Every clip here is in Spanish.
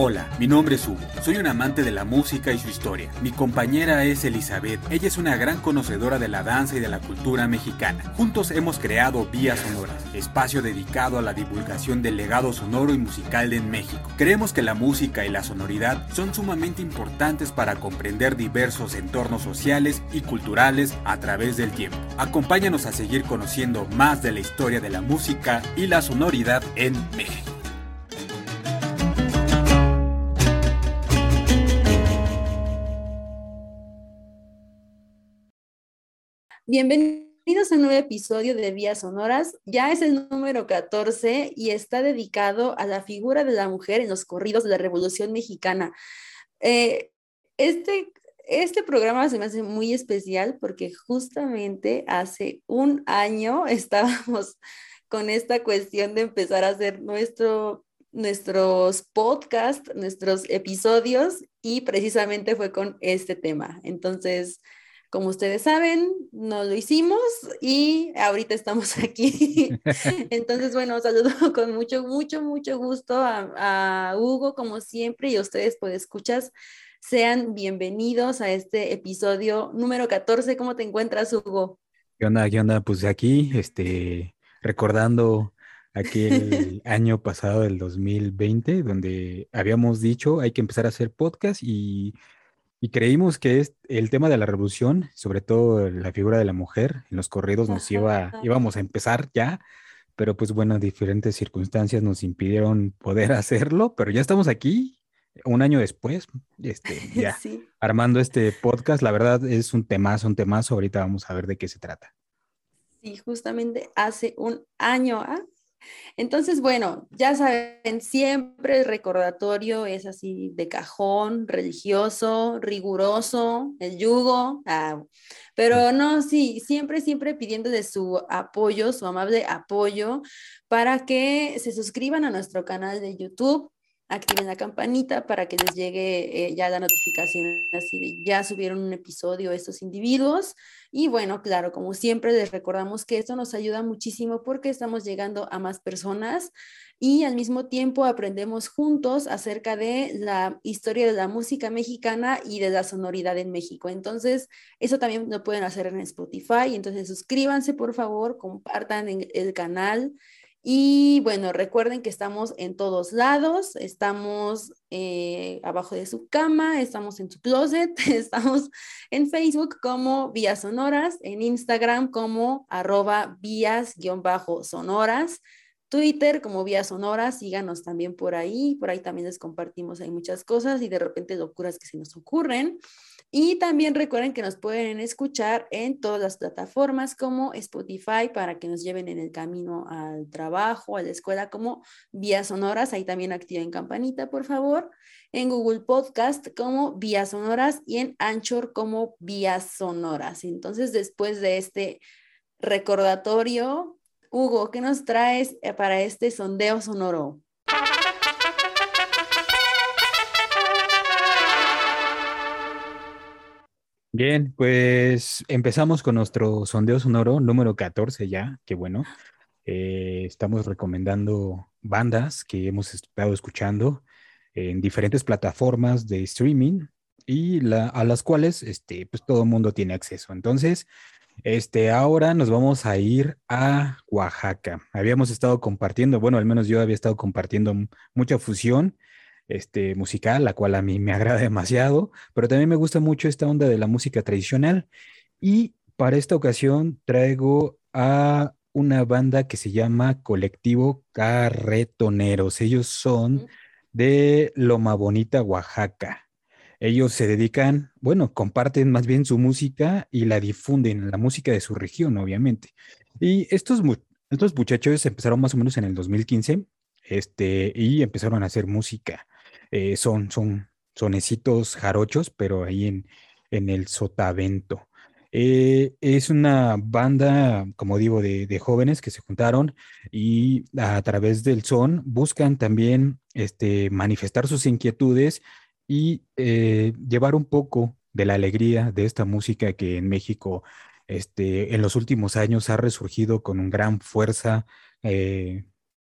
Hola, mi nombre es Hugo. Soy un amante de la música y su historia. Mi compañera es Elizabeth. Ella es una gran conocedora de la danza y de la cultura mexicana. Juntos hemos creado Vías Sonoras, espacio dedicado a la divulgación del legado sonoro y musical de México. Creemos que la música y la sonoridad son sumamente importantes para comprender diversos entornos sociales y culturales a través del tiempo. Acompáñanos a seguir conociendo más de la historia de la música y la sonoridad en México. Bienvenidos a un nuevo episodio de Vías Sonoras. Ya es el número 14 y está dedicado a la figura de la mujer en los corridos de la Revolución Mexicana. Eh, este, este programa se me hace muy especial porque justamente hace un año estábamos con esta cuestión de empezar a hacer nuestro, nuestros podcasts, nuestros episodios y precisamente fue con este tema. Entonces, como ustedes saben, no lo hicimos y ahorita estamos aquí. Entonces, bueno, saludo con mucho, mucho, mucho gusto a, Hugo, como siempre, y a ustedes, pues, escuchas. Sean bienvenidos a este episodio número 14. ¿Cómo te encuentras, Hugo? ¿Qué onda? ¿Qué onda? Pues aquí, este, recordando aquel año pasado del 2020, donde habíamos dicho hay que empezar a hacer podcast y y creímos que es el tema de la revolución, sobre todo la figura de la mujer en los corridos, nos iba, íbamos a empezar ya, pero pues bueno, diferentes circunstancias nos impidieron poder hacerlo, pero ya estamos aquí, un año después, este, ya armando este podcast. La verdad es un temazo, un temazo. Ahorita vamos a ver de qué se trata. Sí, justamente hace un año, ¿ah? Entonces, bueno, ya saben, siempre el recordatorio es así de cajón, religioso, riguroso, el yugo, ah, pero no, sí, siempre, siempre pidiendo de su apoyo, su amable apoyo, para que se suscriban a nuestro canal de YouTube, activen la campanita para que les llegue eh, ya la notificación así de ya subieron un episodio estos individuos. Y bueno, claro, como siempre les recordamos que esto nos ayuda muchísimo porque estamos llegando a más personas y al mismo tiempo aprendemos juntos acerca de la historia de la música mexicana y de la sonoridad en México. Entonces, eso también lo pueden hacer en Spotify. Entonces, suscríbanse, por favor, compartan el canal. Y bueno, recuerden que estamos en todos lados, estamos eh, abajo de su cama, estamos en su closet, estamos en Facebook como Vías Sonoras, en Instagram como arroba vías-sonoras, Twitter como Vías Sonoras, síganos también por ahí, por ahí también les compartimos hay muchas cosas y de repente locuras que se nos ocurren. Y también recuerden que nos pueden escuchar en todas las plataformas como Spotify para que nos lleven en el camino al trabajo, a la escuela como Vías Sonoras. Ahí también activen campanita, por favor. En Google Podcast como Vías Sonoras y en Anchor como Vías Sonoras. Entonces, después de este recordatorio, Hugo, ¿qué nos traes eh, para este sondeo sonoro? Bien, pues empezamos con nuestro sondeo sonoro número 14 ya, qué bueno. Eh, estamos recomendando bandas que hemos estado escuchando en diferentes plataformas de streaming y a las cuales este, pues todo el mundo tiene acceso. Entonces, este, ahora nos vamos a ir a Oaxaca. Habíamos estado compartiendo, bueno, al menos yo había estado compartiendo mucha fusión este, musical, la cual a mí me agrada demasiado, pero también me gusta mucho esta onda de la música tradicional. Y para esta ocasión traigo a una banda que se llama Colectivo Carretoneros. Ellos son de Loma Bonita, Oaxaca. Ellos se dedican, bueno, comparten más bien su música y la difunden, la música de su región, obviamente. Y estos, estos muchachos empezaron más o menos en el 2015 este, y empezaron a hacer música. Eh, son, son sonecitos jarochos, pero ahí en, en el sotavento. Eh, es una banda, como digo, de, jóvenes que se juntaron y a través del son buscan también este, manifestar sus inquietudes y eh, llevar un poco de la alegría de esta música que en México este, en los últimos años ha resurgido con gran fuerza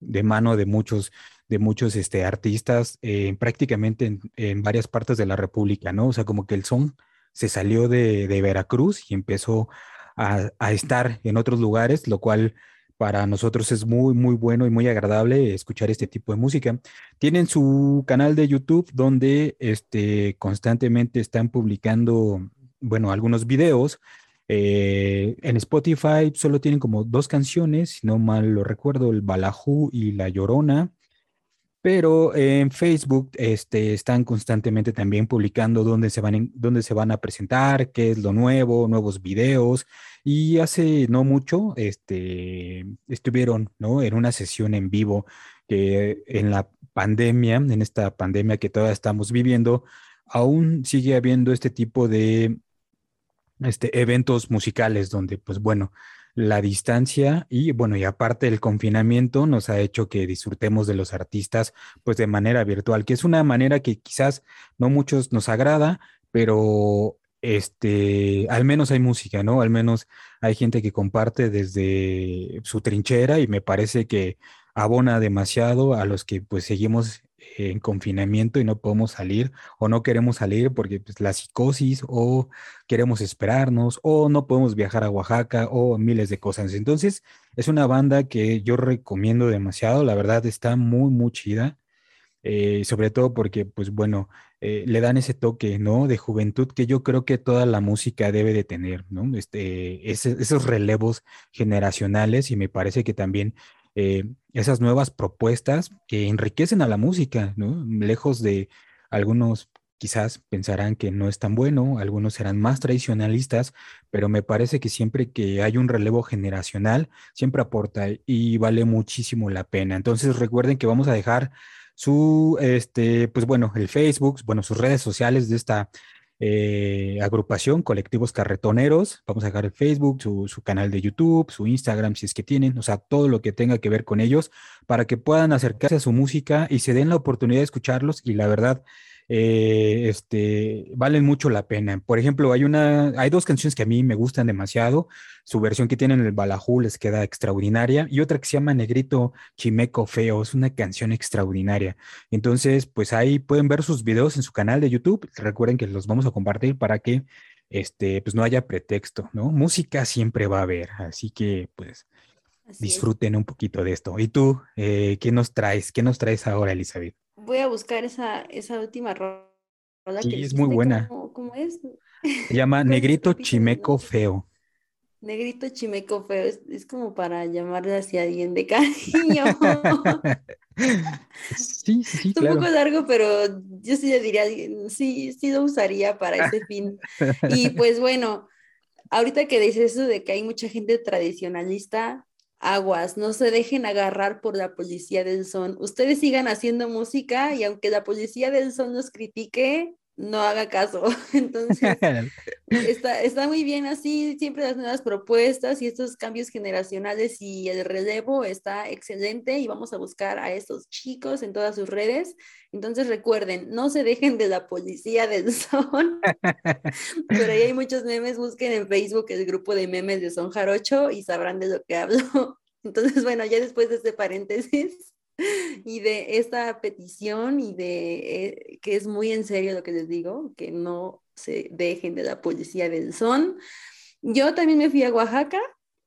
de mano de muchos, de muchos este, artistas eh, prácticamente en, varias partes de la República, ¿no? O sea, como que el son se salió de, Veracruz y empezó a, a, estar en otros lugares, lo cual para nosotros es muy, muy bueno y muy agradable escuchar este tipo de música. Tienen su canal de YouTube donde este, constantemente están publicando, bueno, algunos videos eh, en Spotify solo tienen como dos canciones, si no mal lo recuerdo, el Balajú y La Llorona. Pero en Facebook este, están constantemente también publicando dónde se, van dónde se van a presentar, qué es lo nuevo, nuevos videos. Y hace no mucho este, estuvieron ¿no? en una sesión en vivo que en la pandemia, en esta pandemia que todavía estamos viviendo, aún sigue habiendo este tipo de este, eventos musicales donde, pues bueno, la distancia y bueno, y aparte el confinamiento nos ha hecho que disfrutemos de los artistas pues de manera virtual, que es una manera que quizás no muchos nos agrada, pero este, al menos hay música, ¿no? Al menos hay gente que comparte desde su trinchera y me parece que abona demasiado a los que pues seguimos en confinamiento y no podemos salir o no queremos salir porque pues, la psicosis o queremos esperarnos o no podemos viajar a Oaxaca o miles de cosas. Entonces es una banda que yo recomiendo demasiado, la verdad está muy, muy chida. Eh, sobre todo porque, pues bueno, eh, le dan ese toque, ¿no? De juventud que yo creo que toda la música debe de tener, ¿no? Este, esos relevos generacionales y me parece que también eh, esas nuevas propuestas que enriquecen a la música, ¿no? Lejos de algunos quizás pensarán que no es tan bueno, algunos serán más tradicionalistas, pero me parece que siempre que hay un relevo generacional, siempre aporta y vale muchísimo la pena. Entonces recuerden que vamos a dejar su, este, pues bueno, el Facebook, bueno, sus redes sociales de esta eh, agrupación, colectivos carretoneros. Vamos a dejar el Facebook, su, canal de YouTube, su Instagram, si es que tienen, o sea, todo lo que tenga que ver con ellos, para que puedan acercarse a su música y se den la oportunidad de escucharlos. Y la verdad, eh, este, valen mucho la pena. Por ejemplo, hay una, hay dos canciones que a mí me gustan demasiado. Su versión que tienen en el Balajú les queda extraordinaria y otra que se llama Negrito Chimeco Feo, es una canción extraordinaria. Entonces, pues ahí pueden ver sus videos en su canal de YouTube. Recuerden que los vamos a compartir para que este, pues no haya pretexto, ¿no? Música siempre va a haber, así que pues disfruten un poquito de esto. ¿Y tú, eh, qué nos traes? ¿Qué nos traes ahora, Elizabeth? Voy a buscar esa, esa última rola. Sí, es muy buena. ¿Cómo, es? Se llama Negrito Chimeco Feo. Negrito Chimeco Feo, es, como para llamarle hacia alguien de cariño. sí, sí, Es un poco largo, pero yo sí le diría, sí, sí lo usaría para ese fin. Y pues bueno, ahorita que dices eso de que hay mucha gente tradicionalista, aguas, no se dejen agarrar por la policía del son. Ustedes sigan haciendo música y aunque la policía del son los critique, no haga caso. Entonces, está, está muy bien así, siempre las nuevas propuestas y estos cambios generacionales y el relevo está excelente y vamos a buscar a estos chicos en todas sus redes. Entonces, recuerden, no se dejen de la policía del son. Por ahí hay muchos memes, busquen en Facebook el grupo de memes de Son Jarocho y sabrán de lo que hablo. Entonces, bueno, ya después de este paréntesis, y de esta petición y de eh, que es muy en serio lo que les digo, que no se dejen de la policía del son. Yo también me fui a Oaxaca,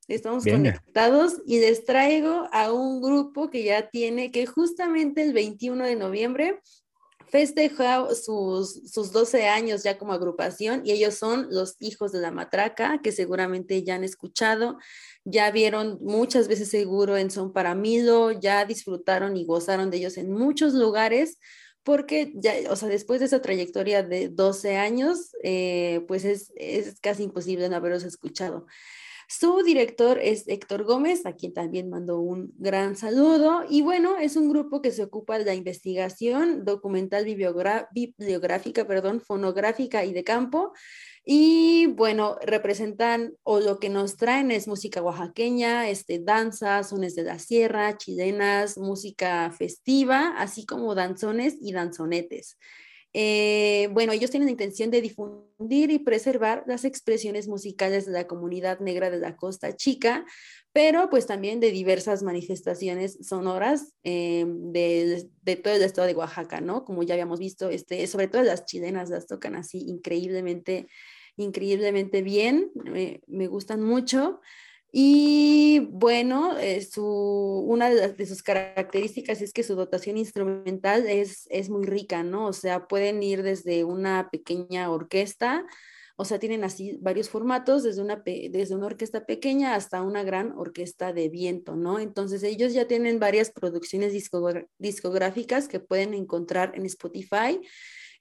estamos conectados y les traigo a un grupo que ya tiene, que justamente el 21 de noviembre festejó sus, sus 12 años ya como agrupación y ellos son los hijos de la matraca, que seguramente ya han escuchado ya vieron muchas veces seguro en Son para Milo, ya disfrutaron y gozaron de ellos en muchos lugares, porque ya, o sea, después de esa trayectoria de 12 años, eh, pues es, es casi imposible no haberlos escuchado. Su director es Héctor Gómez, a quien también mando un gran saludo. Y bueno, es un grupo que se ocupa de la investigación documental bibliográfica, perdón, fonográfica y de campo. Y bueno, representan o lo que nos traen es música oaxaqueña, este, danza, sones de la sierra, chilenas, música festiva, así como danzones y danzonetes. Eh, bueno, ellos tienen la intención de difundir y preservar las expresiones musicales de la comunidad negra de la Costa Chica, pero pues también de diversas manifestaciones sonoras eh, de, todo el estado de Oaxaca, ¿no? Como ya habíamos visto, este, sobre todo las chilenas las tocan así increíblemente, increíblemente bien, me gustan mucho. Y bueno, eh, su, una de, sus características es que su dotación instrumental es, es muy rica, ¿no? O sea, pueden ir desde una pequeña orquesta, o sea, tienen así varios formatos, desde una, desde una orquesta pequeña hasta una gran orquesta de viento, ¿no? Entonces ellos ya tienen varias producciones discográficas que pueden encontrar en Spotify.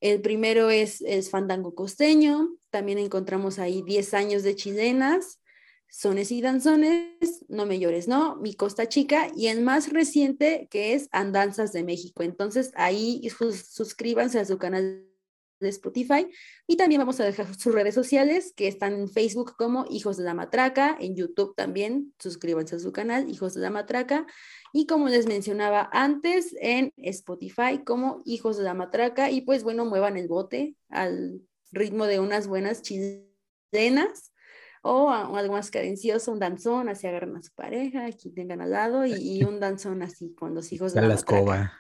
El primero es, es Fandango Costeño, también encontramos ahí 10 años de chilenas, Sones y Danzones, No Me Llores, ¿no? Mi Costa Chica y el más reciente que es Andanzas de México. Entonces ahí suscríbanse a su canal de Spotify y también vamos a dejar sus redes sociales que están en Facebook como Hijos de la Matraca, en YouTube también suscríbanse a su canal Hijos de la Matraca y como les mencionaba antes en Spotify como Hijos de la Matraca y pues bueno, muevan el bote al ritmo de unas buenas chilenas o, algo más cadencioso, un danzón, así agarran a su pareja, aquí tengan al lado, y, un danzón así con los hijos de la, la escoba.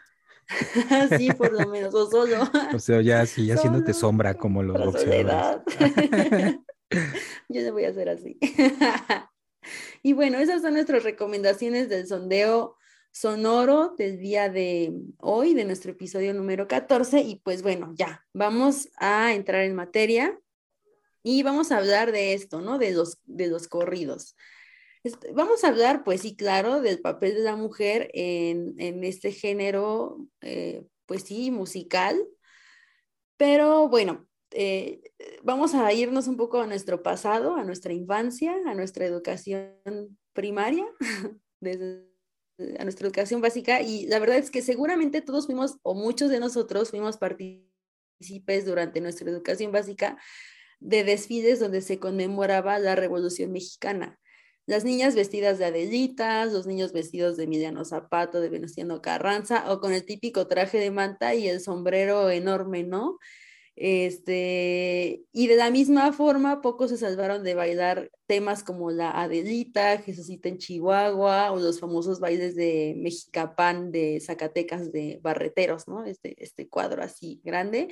sí, por lo menos, o solo. O sea, ya así, haciéndote sombra como los boxeadores. Yo le voy a hacer así. y bueno, esas son nuestras recomendaciones del sondeo sonoro del día de hoy, de nuestro episodio número 14. Y pues bueno, ya, vamos a entrar en materia. Y vamos a hablar de esto, ¿no? De los, de los corridos. Vamos a hablar, pues sí, claro, del papel de la mujer en, este género, eh, pues sí, musical. Pero bueno, eh, vamos a irnos un poco a nuestro pasado, a nuestra infancia, a nuestra educación primaria, a nuestra educación básica. Y la verdad es que seguramente todos fuimos, o muchos de nosotros fuimos partícipes durante nuestra educación básica de desfiles donde se conmemoraba la Revolución Mexicana. Las niñas vestidas de Adelitas, los niños vestidos de Emiliano Zapato, de Venustiano Carranza, o con el típico traje de manta y el sombrero enorme, ¿no? Este, y de la misma forma, pocos se salvaron de bailar temas como la Adelita, Jesucita en Chihuahua, o los famosos bailes de Mexicapán de Zacatecas de Barreteros, ¿no? Este, este cuadro así grande.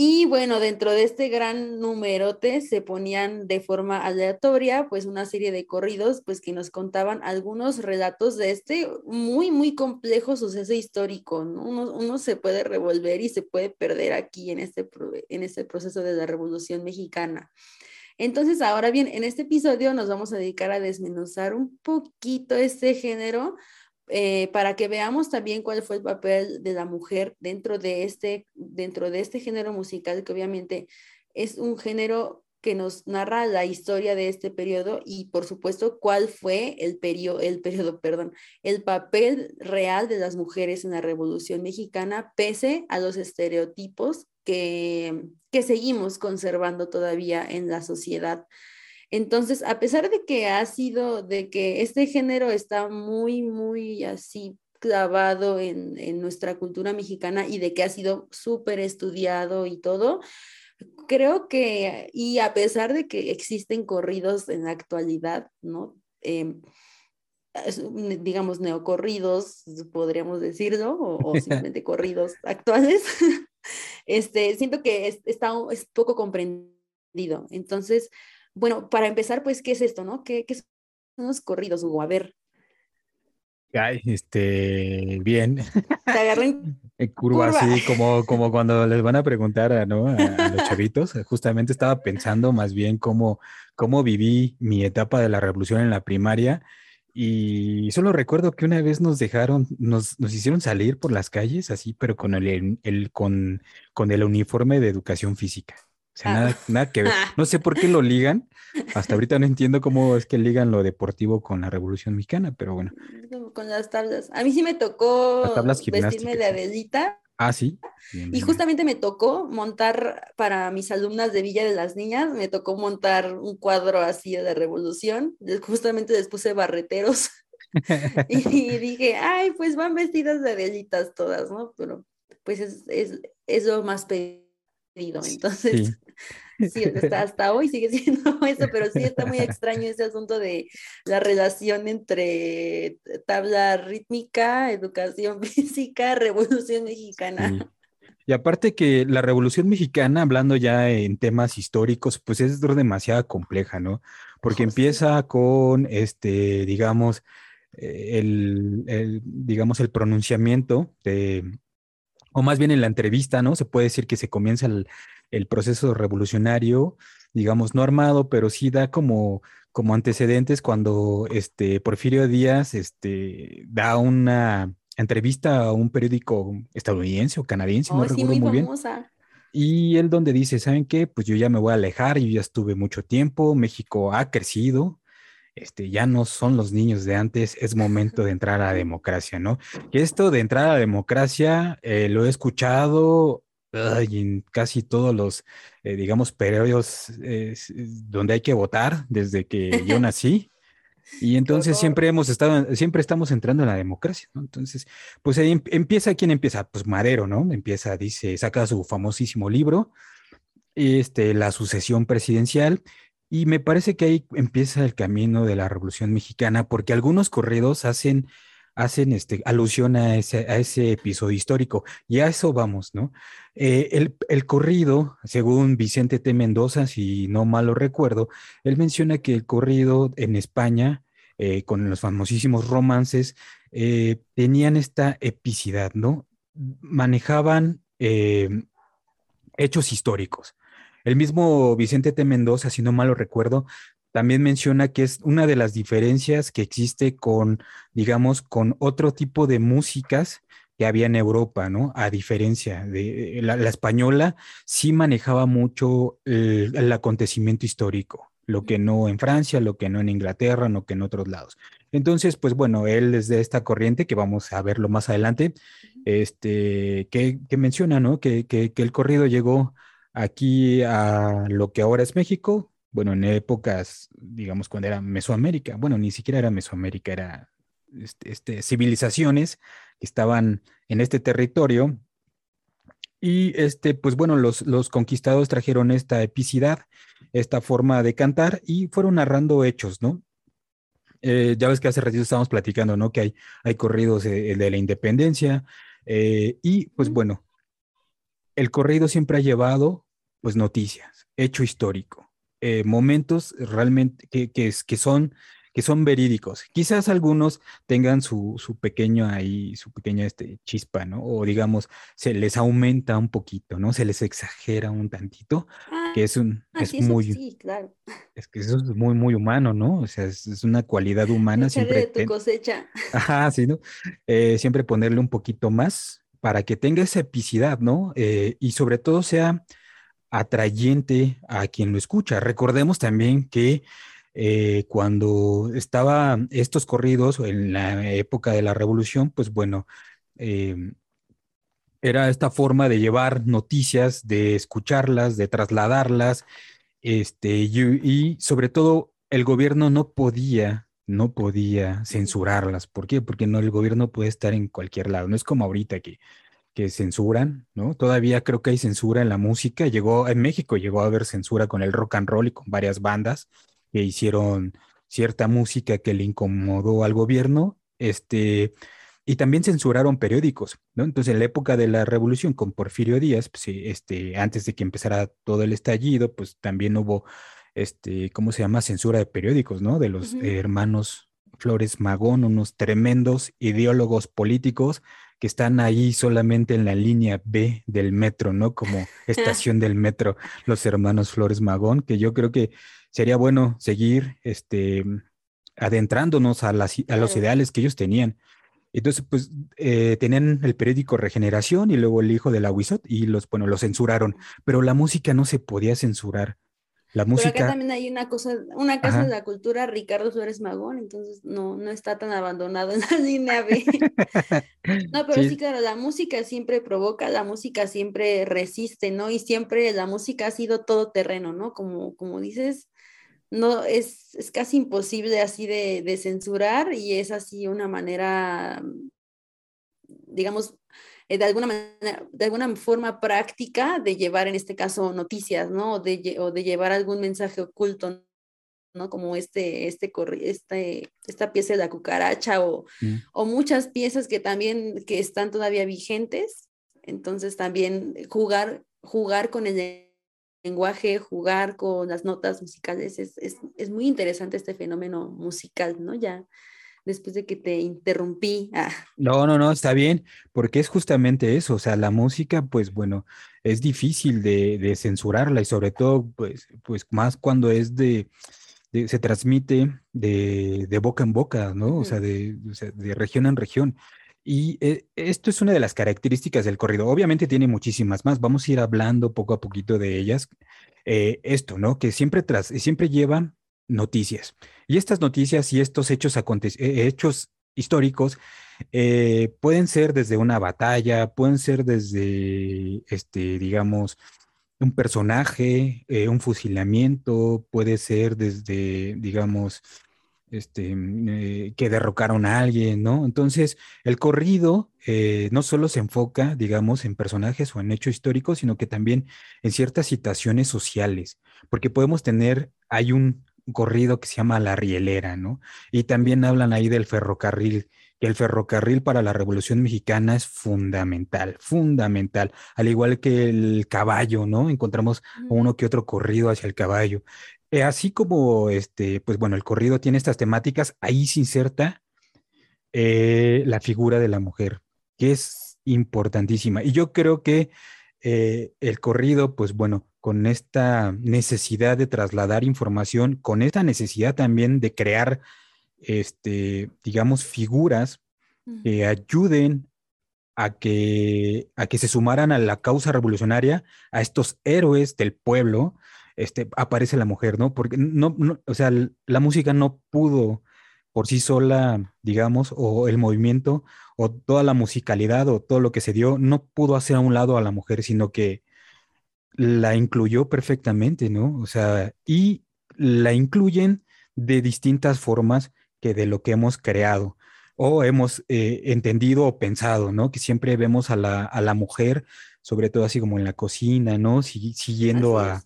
Y bueno, dentro de este gran numerote se ponían de forma aleatoria pues una serie de corridos pues que nos contaban algunos relatos de este muy, muy complejo suceso histórico. Uno, se puede revolver y se puede perder aquí en este, en este proceso de la Revolución Mexicana. Entonces, ahora bien, en este episodio nos vamos a dedicar a desmenuzar un poquito este género eh, para que veamos también cuál fue el papel de la mujer dentro de este, dentro de este género musical, que obviamente es un género que nos narra la historia de este periodo y por supuesto cuál fue el periodo, el perdón, el papel real de las mujeres en la Revolución Mexicana pese a los estereotipos que, que seguimos conservando todavía en la sociedad entonces, a pesar de que ha sido, de que este género está muy, muy así clavado en, nuestra cultura mexicana y de que ha sido súper estudiado y todo, creo que, y a pesar de que existen corridos en la actualidad, ¿no? Em, digamos, neocorridos, podríamos decirlo, o, simplemente corridos actuales, este, siento que está, es poco comprendido. Entonces, bueno, para empezar, pues, ¿qué es esto, no? ¿Qué, qué son los corridos, Hugo? A ver. Ay, este, bien. Te agarren en curva, así como, como cuando les van a preguntar a, ¿no? a, los chavitos. Justamente estaba pensando más bien cómo, cómo viví mi etapa de la revolución en la primaria. Y solo recuerdo que una vez nos dejaron, nos, nos hicieron salir por las calles así, pero con el, el, con, con el uniforme de educación física. O sea, nada, nada, que ver. No sé por qué lo ligan. Hasta ahorita no entiendo cómo es que ligan lo deportivo con la Revolución Mexicana, pero bueno. Con las tablas. A mí sí me tocó vestirme de Adelita. Ah, sí. y justamente me tocó montar para mis alumnas de Villa de las Niñas, me tocó montar un cuadro así de la Revolución. Justamente les puse barreteros. y dije, ay, pues van vestidas de Adelitas todas, ¿no? Pero pues es, lo más Entonces, sí, hasta, hoy sigue siendo eso, pero sí está muy extraño ese asunto de la relación entre tabla rítmica, educación física, revolución mexicana. Y aparte que la Revolución Mexicana, hablando ya en temas históricos, pues es demasiado compleja, ¿no? Porque empieza con, este, digamos, eh, el, digamos, el pronunciamiento de, o más bien en la entrevista, ¿no? Se puede decir que se comienza el, proceso revolucionario, digamos, no armado, pero sí da como, como antecedentes cuando este, Porfirio Díaz este, da una entrevista a un periódico estadounidense o canadiense, no recuerdo muy, bien. Y él donde dice, ¿saben qué? Pues yo ya me voy a alejar, yo ya estuve mucho tiempo, México ha crecido, este, ya no son los niños de antes, es momento de entrar a la democracia, ¿no? Y esto de entrar a la democracia eh, lo he escuchado en casi todos los, eh, digamos, periodos donde hay que votar desde que yo nací. Y entonces siempre hemos estado, siempre estamos entrando en la democracia, ¿no? Entonces, pues ahí em, empieza, ¿quién empieza? Pues Madero, ¿no? Empieza, dice, saca su famosísimo libro, este, La sucesión presidencial, y me parece que ahí empieza el camino de la Revolución Mexicana, porque algunos corridos hacen, hacen este, alusión a ese, a ese episodio histórico, y a eso vamos, ¿no? Eh, el, el, corrido, según Vicente T. Mendoza, si no mal lo recuerdo, él menciona que el corrido en España, eh, con los famosísimos romances, eh, tenían esta epicidad, ¿no? Manejaban hechos históricos. El mismo Vicente T. Mendoza, si no mal lo recuerdo, también menciona que es una de las diferencias que existe con, digamos, con otro tipo de músicas que había en Europa, ¿no? A diferencia de la, española, sí manejaba mucho el, acontecimiento histórico, lo que no en Francia, lo que no en Inglaterra, lo que en otros lados. Entonces, pues bueno, él es de esta corriente que vamos a verlo más adelante, este, que, menciona, ¿no? Que, que, el corrido llegó aquí a lo que ahora es México, bueno, en épocas, digamos, cuando era Mesoamérica, bueno, ni siquiera era Mesoamérica, era este, este, civilizaciones que estaban en este territorio. Y este, pues bueno, los, los conquistados trajeron esta epicidad, esta forma de cantar y fueron narrando hechos, ¿no? Eh, ya ves que hace ratito estábamos platicando, ¿no? Que hay, hay corridos de, la independencia. Eh, y pues bueno, el corrido siempre ha llevado pues noticias, hecho histórico, eh, momentos realmente que, que, que son que son verídicos. Quizás algunos tengan su, su pequeño ahí, su pequeña este, chispa, ¿no? O digamos, se les aumenta un poquito, ¿no? Se les exagera un tantito, que es un, ah, es muy, sí, claro. es que eso es muy, muy humano, ¿no? O sea, es, una cualidad humana. siempre de tu cosecha. Ajá, sí, ¿no? Eh, siempre ponerle un poquito más para que tenga esa epicidad, ¿no? Eh, y sobre todo sea atrayente a quien lo escucha. Recordemos también que eh, cuando estaba estos corridos en la época de la revolución, pues bueno, em, era esta forma de llevar noticias, de escucharlas, de trasladarlas, este, y, sobre todo el gobierno no podía, no podía censurarlas. ¿Por qué? Porque no, el gobierno puede estar en cualquier lado. No es como ahorita que, que censuran, ¿no? Todavía creo que hay censura en la música. Llegó, en México llegó a haber censura con el rock and roll y con varias bandas que hicieron cierta música que le incomodó al gobierno, este, y también censuraron periódicos, ¿no? Entonces, en la época de la revolución con Porfirio Díaz, pues, este, antes de que empezara todo el estallido, pues también hubo, este, ¿cómo se llama? Censura de periódicos, ¿no? De los hermanos Flores Magón, unos tremendos ideólogos políticos que están ahí solamente en la línea B del metro, ¿no? Como estación del metro, los hermanos Flores Magón, que yo creo que sería bueno seguir este, adentrándonos a, las, a los ideales que ellos tenían. Entonces, pues eh, tenían el periódico Regeneración y luego el hijo de la Huizot y los, bueno, lo censuraron, pero la música no se podía censurar. La música. Pero acá también hay una cosa, una casa de la cultura, Ricardo Suárez Magón, entonces no, no está tan abandonado en la línea B. no, pero sí. claro, la música siempre provoca, la música siempre resiste, ¿no? Y siempre la música ha sido todo terreno, ¿no? Como, como dices, no es, es casi imposible así de, de, censurar y es así una manera digamos, de, alguna manera, de alguna forma práctica de llevar en este caso noticias, ¿no? O de, o de llevar algún mensaje oculto, ¿no? Como este, este, este, esta pieza de la cucaracha o, mm. o muchas piezas que también que están todavía vigentes. Entonces también jugar, jugar con el lenguaje, jugar con las notas musicales, es, es, es, muy interesante este fenómeno musical, ¿no? Ya después de que te interrumpí. Ah. No, no, no, está bien, porque es justamente eso, o sea, la música, pues bueno, es difícil de, de censurarla y sobre todo, pues, pues más cuando es de, se transmite de, de, boca en boca, ¿no? O sea, de, de región en región. Y eh, esto es una de las características del corrido. Obviamente tiene muchísimas más. Vamos a ir hablando poco a poquito de ellas. Eh, esto, ¿no? Que siempre, tras, siempre lleva noticias. Y estas noticias y estos hechos, eh, hechos históricos pueden ser desde una batalla, pueden ser desde, este, digamos, un personaje, un fusilamiento, puede ser desde, digamos, este, mm, eh, que derrocaron a alguien, ¿no? Entonces, el corrido eh, no solo se enfoca, digamos, en personajes o en hechos históricos, sino que también en ciertas situaciones sociales, porque podemos tener, hay un corrido que se llama La Rielera, ¿no? Y también hablan ahí del ferrocarril, que el ferrocarril para la Revolución Mexicana es fundamental, fundamental, al igual que el caballo, ¿no? Encontramos uno que otro corrido hacia el caballo. Eh, así como, este, pues bueno, el corrido tiene estas temáticas, ahí se inserta eh, la figura de la mujer, que es importantísima. Y yo creo que eh, el corrido, pues bueno, con esta necesidad de trasladar información, con esta necesidad también de crear, este, digamos, figuras que ayuden a que, a que se sumaran a la causa revolucionaria, a estos héroes del pueblo, este, aparece la mujer, ¿no? Porque no, o sea, la música no pudo por sí sola, digamos, o el movimiento, o toda la musicalidad, o todo lo que se dio, no pudo hacer a un lado a la mujer, sino que la incluyó perfectamente, ¿no? O sea, y la incluyen de distintas formas que de lo que hemos creado o hemos eh, entendido o pensado, ¿no? Que siempre vemos a la, a la, mujer, sobre todo así como en la cocina, ¿no? siguiendo a,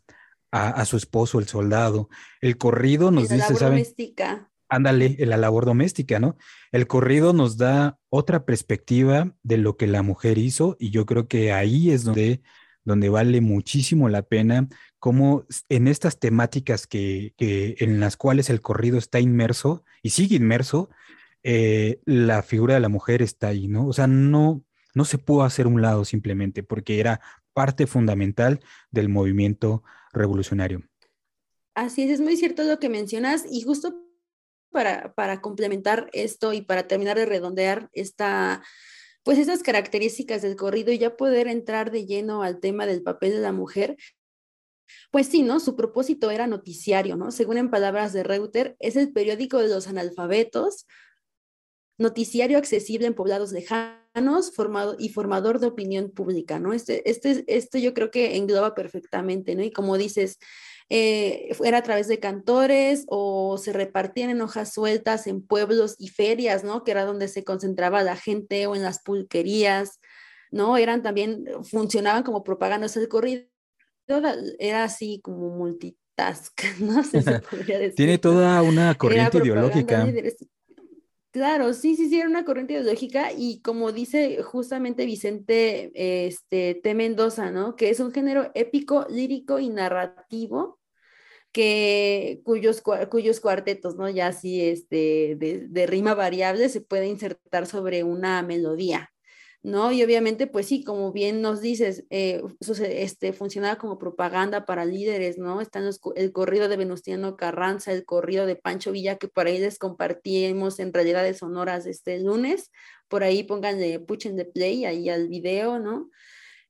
a, su esposo, el soldado. El corrido nos dice, labor doméstica. Ándale, en la labor doméstica, ¿no? El corrido nos da otra perspectiva de lo que la mujer hizo y yo creo que ahí es donde, donde vale muchísimo la pena, como en estas temáticas que en las cuales el corrido está inmerso y sigue inmerso, eh, la figura de la mujer está ahí, ¿no? O sea, no, no se pudo hacer un lado simplemente porque era parte fundamental del movimiento revolucionario. Así es, es muy cierto lo que mencionas y justo para, para complementar esto y para terminar de redondear esta, pues esas características del corrido y ya poder entrar de lleno al tema del papel de la mujer, pues sí, ¿no? Su propósito era noticiario, ¿no? Según en palabras de Reuter, es el periódico de los analfabetos, noticiario accesible en poblados lejanos formado, y formador de opinión pública, ¿no? Este, este, este yo creo que engloba perfectamente, ¿no? Y como dices, eh, era a través de cantores o se repartían en hojas sueltas en pueblos y ferias, ¿no? Que era donde se concentraba la gente o en las pulquerías, ¿no? Eran también, funcionaban como propaganda, o el corrido era así como multitask, ¿no? Se podría decir. Tiene toda una corriente ideológica. Claro, sí, sí, sí, era una corriente ideológica y como dice justamente Vicente este, T. Mendoza, ¿no? Que es un género épico, lírico y narrativo que cuyos, cuyos cuartetos, ¿no? Ya así este, de, de rima variable se puede insertar sobre una melodía, ¿no? Y obviamente, pues sí, como bien nos dices, eh, este, funcionaba como propaganda para líderes, ¿no? Están el corrido de Venustiano Carranza, el corrido de Pancho Villa, que por ahí les compartimos en realidades sonoras este lunes, por ahí pónganle, puchen de play ahí al video, ¿no?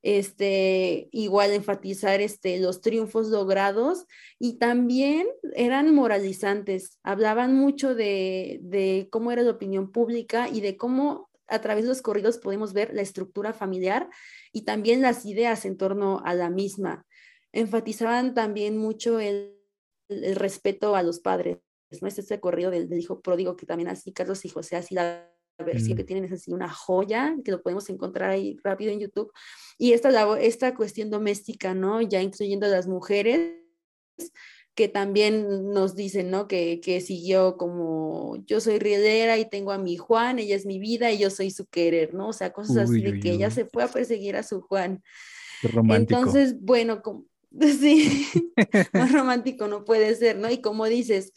Este, igual enfatizar este, los triunfos logrados y también eran moralizantes, hablaban mucho de, de cómo era la opinión pública y de cómo a través de los corridos podemos ver la estructura familiar y también las ideas en torno a la misma. Enfatizaban también mucho el, respeto a los padres. ¿no? Es este corrido del, hijo pródigo que también así Carlos y José así la versión que tienen es así una joya, que lo podemos encontrar ahí rápido en YouTube. Y esta, esta cuestión doméstica, ¿no? Ya incluyendo a las mujeres, que también nos dicen, ¿no? Que, que siguió como yo soy riedera y tengo a mi Juan, ella es mi vida y yo soy su querer, ¿no? O sea, cosas así de que ella se fue a perseguir a su Juan. romántico. Entonces, bueno, como, sí, más romántico no puede ser, ¿no? Y como dices,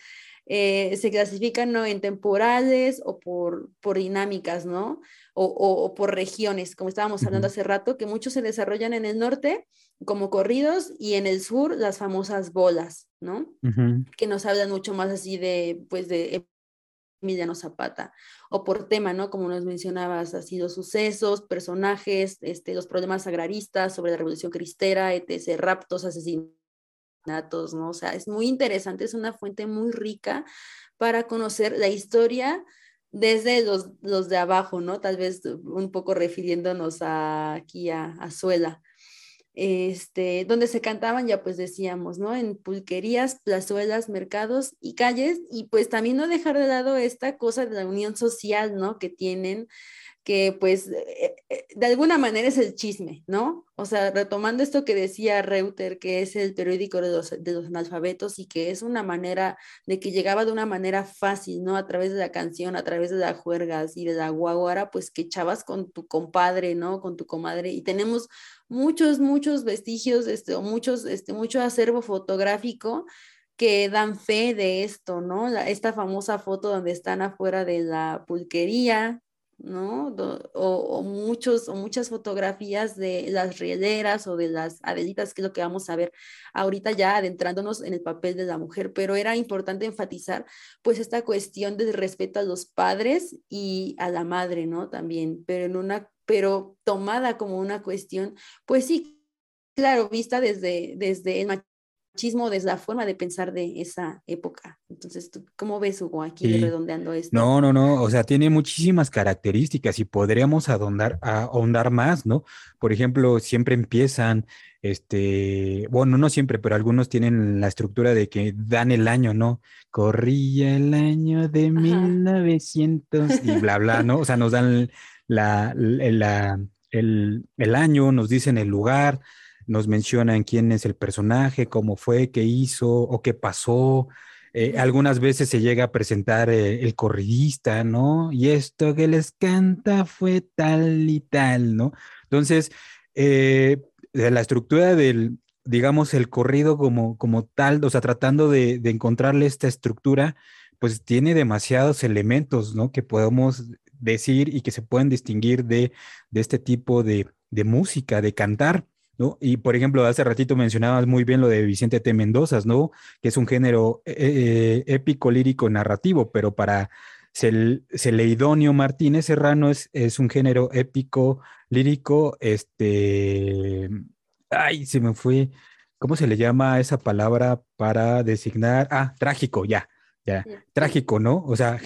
eh, se clasifican ¿no? en temporales o por, por dinámicas, ¿no? O, o, por regiones, como estábamos hablando hace rato, que muchos se desarrollan en el norte como corridos y en el sur las famosas bolas, ¿no? Que nos hablan mucho más así de, pues, de Emiliano Zapata, o por tema, ¿no? Como nos mencionabas, así los sucesos, personajes, este, los problemas agraristas sobre la revolución cristera, etc., raptos, asesinatos ¿no? O sea, es muy interesante, es una fuente muy rica para conocer la historia desde los, los de abajo, ¿no? Tal vez un poco refiriéndonos a, aquí a, a Suela. Este, donde se cantaban, ya pues decíamos, ¿no? En pulquerías, plazuelas, mercados y calles, y pues también no dejar de lado esta cosa de la unión social, ¿no? Que tienen que pues eh, eh, de alguna manera es el chisme, ¿no? O sea, retomando esto que decía Reuter, que es el periódico de los, de los analfabetos y que es una manera de que llegaba de una manera fácil, ¿no? A través de la canción, a través de las juergas y de la guaguara, pues que echabas con tu compadre, ¿no? Con tu comadre. Y tenemos muchos, muchos vestigios, este, muchos, este, mucho acervo fotográfico que dan fe de esto, ¿no? esta famosa foto donde están afuera de la pulquería, ¿no? O, muchos, o muchas fotografías de las riederas o de las adelitas, que es lo que vamos a ver ahorita ya adentrándonos en el papel de la mujer, pero era importante enfatizar pues esta cuestión del respeto a los padres y a la madre, ¿no? También, pero en una, pero tomada como una cuestión, pues sí, claro, vista desde, desde el machismo, desde la forma de pensar de esa época. Entonces, ¿cómo ves, Hugo, aquí redondeando esto? No, no, no, o sea, tiene muchísimas características y podríamos ahondar, ahondar más, ¿no? Por ejemplo, siempre empiezan, este, bueno, no siempre, pero algunos tienen la estructura de que dan el año, ¿no? Corría el año de 1900 y bla, bla, ¿no? O sea, nos dan la, la, el, el año, nos dicen el lugar, nos mencionan quién es el personaje, cómo fue, qué hizo o qué pasó. Eh, algunas veces se llega a presentar eh, el corridista, ¿no? Y esto que les canta fue tal y tal, ¿no? Entonces, eh, la estructura del, digamos, el corrido como, como tal, o sea, tratando de, encontrarle esta estructura, pues tiene demasiados elementos, ¿no? Que podemos decir y que se pueden distinguir de, este tipo de, de música, de cantar. ¿No? Y por ejemplo, hace ratito mencionabas muy bien lo de Vicente T. Mendoza, ¿no? Que es un género eh, eh, épico, lírico, narrativo, pero para Celeidonio Martínez Serrano es, es un género épico, lírico, este, ay, se me fue, ¿cómo se le llama esa palabra para designar? Ah, trágico, ya, ya, trágico, ¿no? O sea,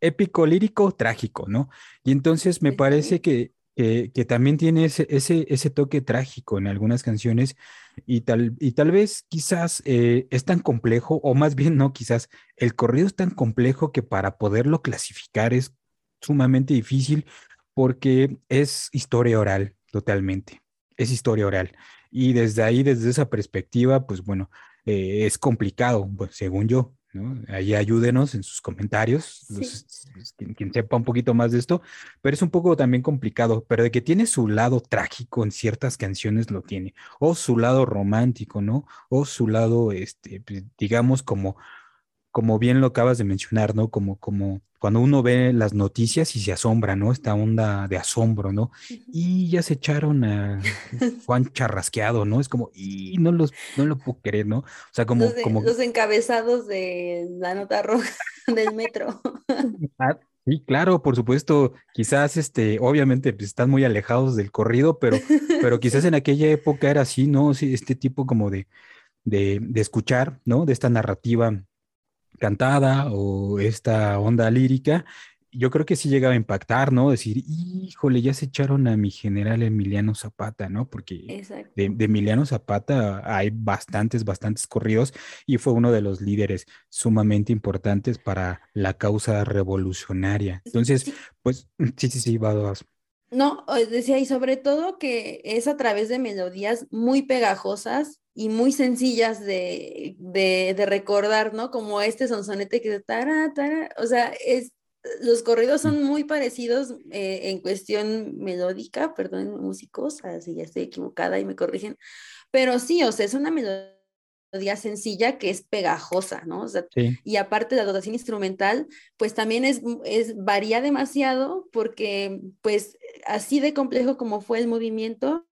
épico, lírico, trágico, ¿no? Y entonces me parece que que, también tiene ese, ese, toque trágico en algunas canciones y tal, y tal vez quizás eh, es tan complejo, o más bien no, quizás el corrido es tan complejo que para poderlo clasificar es sumamente difícil porque es historia oral totalmente, es historia oral. Y desde ahí, desde esa perspectiva, pues bueno, eh, es complicado, pues, según yo, Ahí ayúdenos en sus comentarios, quien, sepa un poquito más de esto, pero es un poco también complicado, pero de que tiene su lado trágico en ciertas canciones lo tiene, o su lado romántico, ¿no? O su lado, este, pues, digamos, como, como bien lo acabas de mencionar, ¿no? Como, como cuando uno ve las noticias y se asombra, ¿no? Esta onda de asombro, ¿no? Y ya se echaron a Juan Charrasqueado, ¿no? Es como, y no, los, no lo puedo creer, ¿no? O sea, como los, como... los encabezados de la nota roja del metro. Ah, sí, claro, por supuesto, quizás, este, obviamente, pues, están muy alejados del corrido, pero, pero quizás en aquella época era así, ¿no? Sí, este tipo como de, de, de escuchar, ¿no? De esta narrativa cantada o esta onda lírica yo creo que sí llegaba a impactar, ¿no? Decir, híjole, ya se echaron a mi general Emiliano Zapata, ¿no? Porque de, de, Emiliano Zapata hay bastantes, bastantes corridos y fue uno de los líderes sumamente importantes para la causa revolucionaria. Entonces, pues, sí, sí, sí, va, vas. No, decía, y sobre todo que es a través de melodías muy pegajosas y muy sencillas de, de, recordar, ¿no? Como este sonsonete que tara, tara, o sea, es, los corridos son muy parecidos eh, en cuestión melódica, perdón, músicos, así ya estoy equivocada y me corrigen, pero sí, o sea, es una melodía sencilla que es pegajosa, ¿no? Y aparte la dotación instrumental, pues también es, es, varía demasiado porque pues así de complejo como fue el movimiento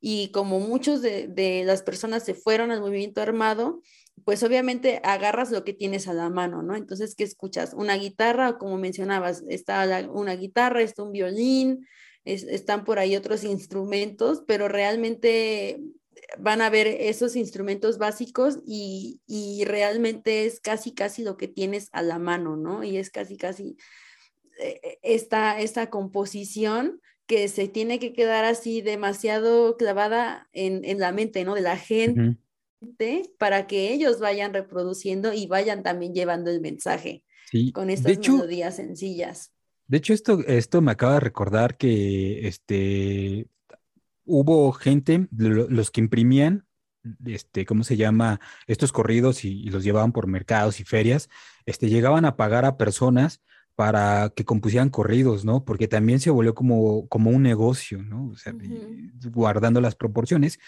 y como muchos de, de las personas se fueron al movimiento armado, pues obviamente agarras lo que tienes a la mano, ¿no? Entonces, ¿qué escuchas? Una guitarra, como mencionabas, está una guitarra, está un violín, están por ahí otros instrumentos, pero realmente van a ver esos instrumentos básicos y, realmente es casi, casi lo que tienes a la mano, ¿no? Y es casi, casi eh, esta, esta composición que se tiene que quedar así demasiado clavada en, la mente, ¿no? De la gente, para que ellos vayan reproduciendo y vayan también llevando el mensaje con estas melodías sencillas. De hecho, esto, esto me acaba de recordar que este, hubo gente, los que imprimían, este, ¿cómo se llama? Estos corridos y, los llevaban por mercados y ferias, este, llegaban a pagar a personas para que compusieran corridos, ¿no? Porque también se volvió como, como un negocio, ¿no? O sea, guardando las proporciones.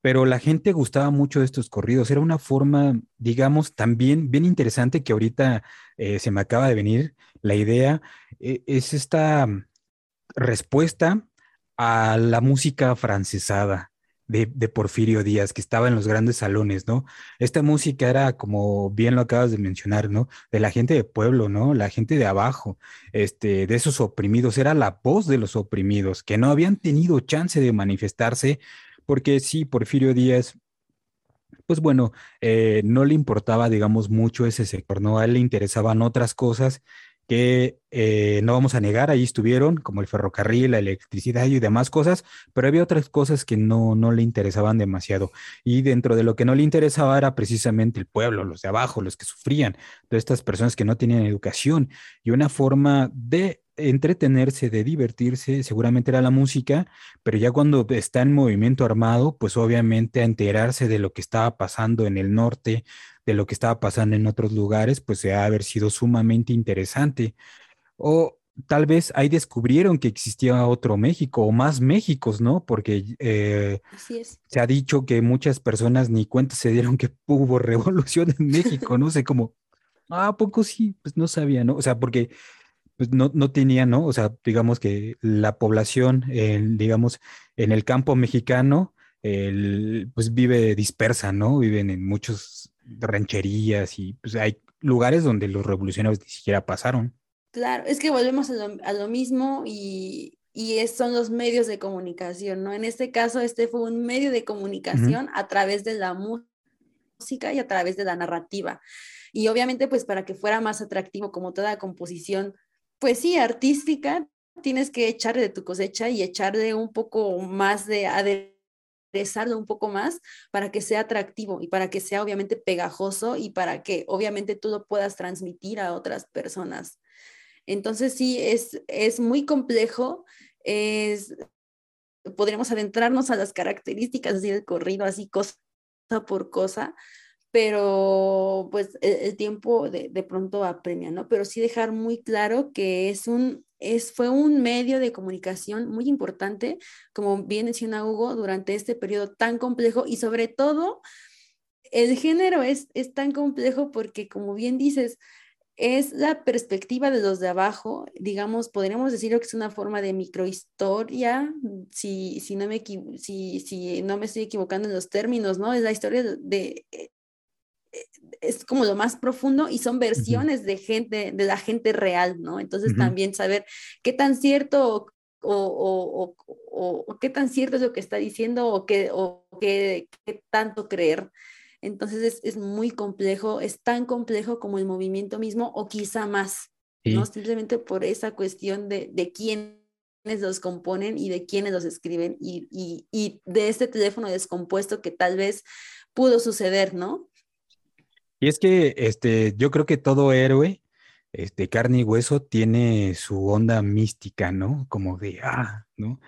Pero la gente gustaba mucho de estos corridos. Era una forma, digamos, también bien interesante que ahorita eh, se me acaba de venir la idea. Eh, es esta respuesta a la música francesada de, Porfirio Díaz, que estaba en los grandes salones, ¿no? Esta música era, como bien lo acabas de mencionar, ¿no? De la gente de pueblo, ¿no? La gente de abajo, este, de esos oprimidos, era la voz de los oprimidos, que no habían tenido chance de manifestarse, porque sí, Porfirio Díaz pues bueno, eh, no le importaba, digamos, mucho ese sector, ¿no? A él le interesaban otras cosas que eh, no vamos a negar, ahí estuvieron, como el ferrocarril, la electricidad y demás cosas, pero había otras cosas que no, no le interesaban demasiado. Y dentro de lo que no le interesaba era precisamente el pueblo, los de abajo, los que sufrían, todas estas personas que no tenían educación y una forma de entretenerse, de divertirse, seguramente era la música, pero ya cuando está en movimiento armado, pues obviamente a enterarse de lo que estaba pasando en el norte, de lo que estaba pasando en otros lugares, pues se ha haber sido sumamente interesante. O tal vez ahí descubrieron que existía otro México o más Méxicos, ¿no? Porque eh, se ha dicho que muchas personas ni cuenta se dieron que hubo revolución en México, no sé cómo, ah, poco sí, pues no sabía, ¿no? O sea, porque pues no, no tenía, ¿no? O sea, digamos que la población, digamos, en el campo mexicano, pues vive dispersa, ¿no? Viven en muchos rancherías y pues hay lugares donde los revolucionarios ni siquiera pasaron. Claro, es que volvemos a lo, mismo y, y son los medios de comunicación, ¿no? En este caso, este fue un medio de comunicación a través de la música y a través de la narrativa. Y obviamente, pues para que fuera más atractivo como toda composición pues sí, artística, tienes que echarle de tu cosecha y echarle un poco más de aderezarlo un poco más para que sea atractivo y para que sea obviamente pegajoso y para que obviamente tú lo puedas transmitir a otras personas. Entonces sí, es, es muy complejo, es, podríamos adentrarnos a las características del corrido, así cosa por cosa, pero pues e-, el, tiempo de, de, pronto apremia, ¿no? Pero sí dejar muy claro que es un, es, fue un medio de comunicación muy importante, como bien menciona Hugo, durante este periodo tan complejo y sobre todo el género es, es tan complejo porque, como bien dices, es la perspectiva de los de abajo, digamos, podríamos decir que es una forma de microhistoria, si, si, no me, si, si no me estoy equivocando en los términos, ¿no? Es la historia de, es como lo más profundo y son versiones de gente, de la gente real, ¿no? Entonces también saber qué tan cierto o, o, qué tan cierto es lo que está diciendo o qué, o qué, tanto creer. Entonces es, es, muy complejo, es tan complejo como el movimiento mismo o quizá más. ¿no? Simplemente por esa cuestión de, de quiénes los componen y de quiénes los escriben y, y, y de este teléfono descompuesto que tal vez pudo suceder, ¿no? Y es que este, yo creo que todo héroe, este, carne y hueso, tiene su onda mística, ¿no? Como de, ah, ¿no?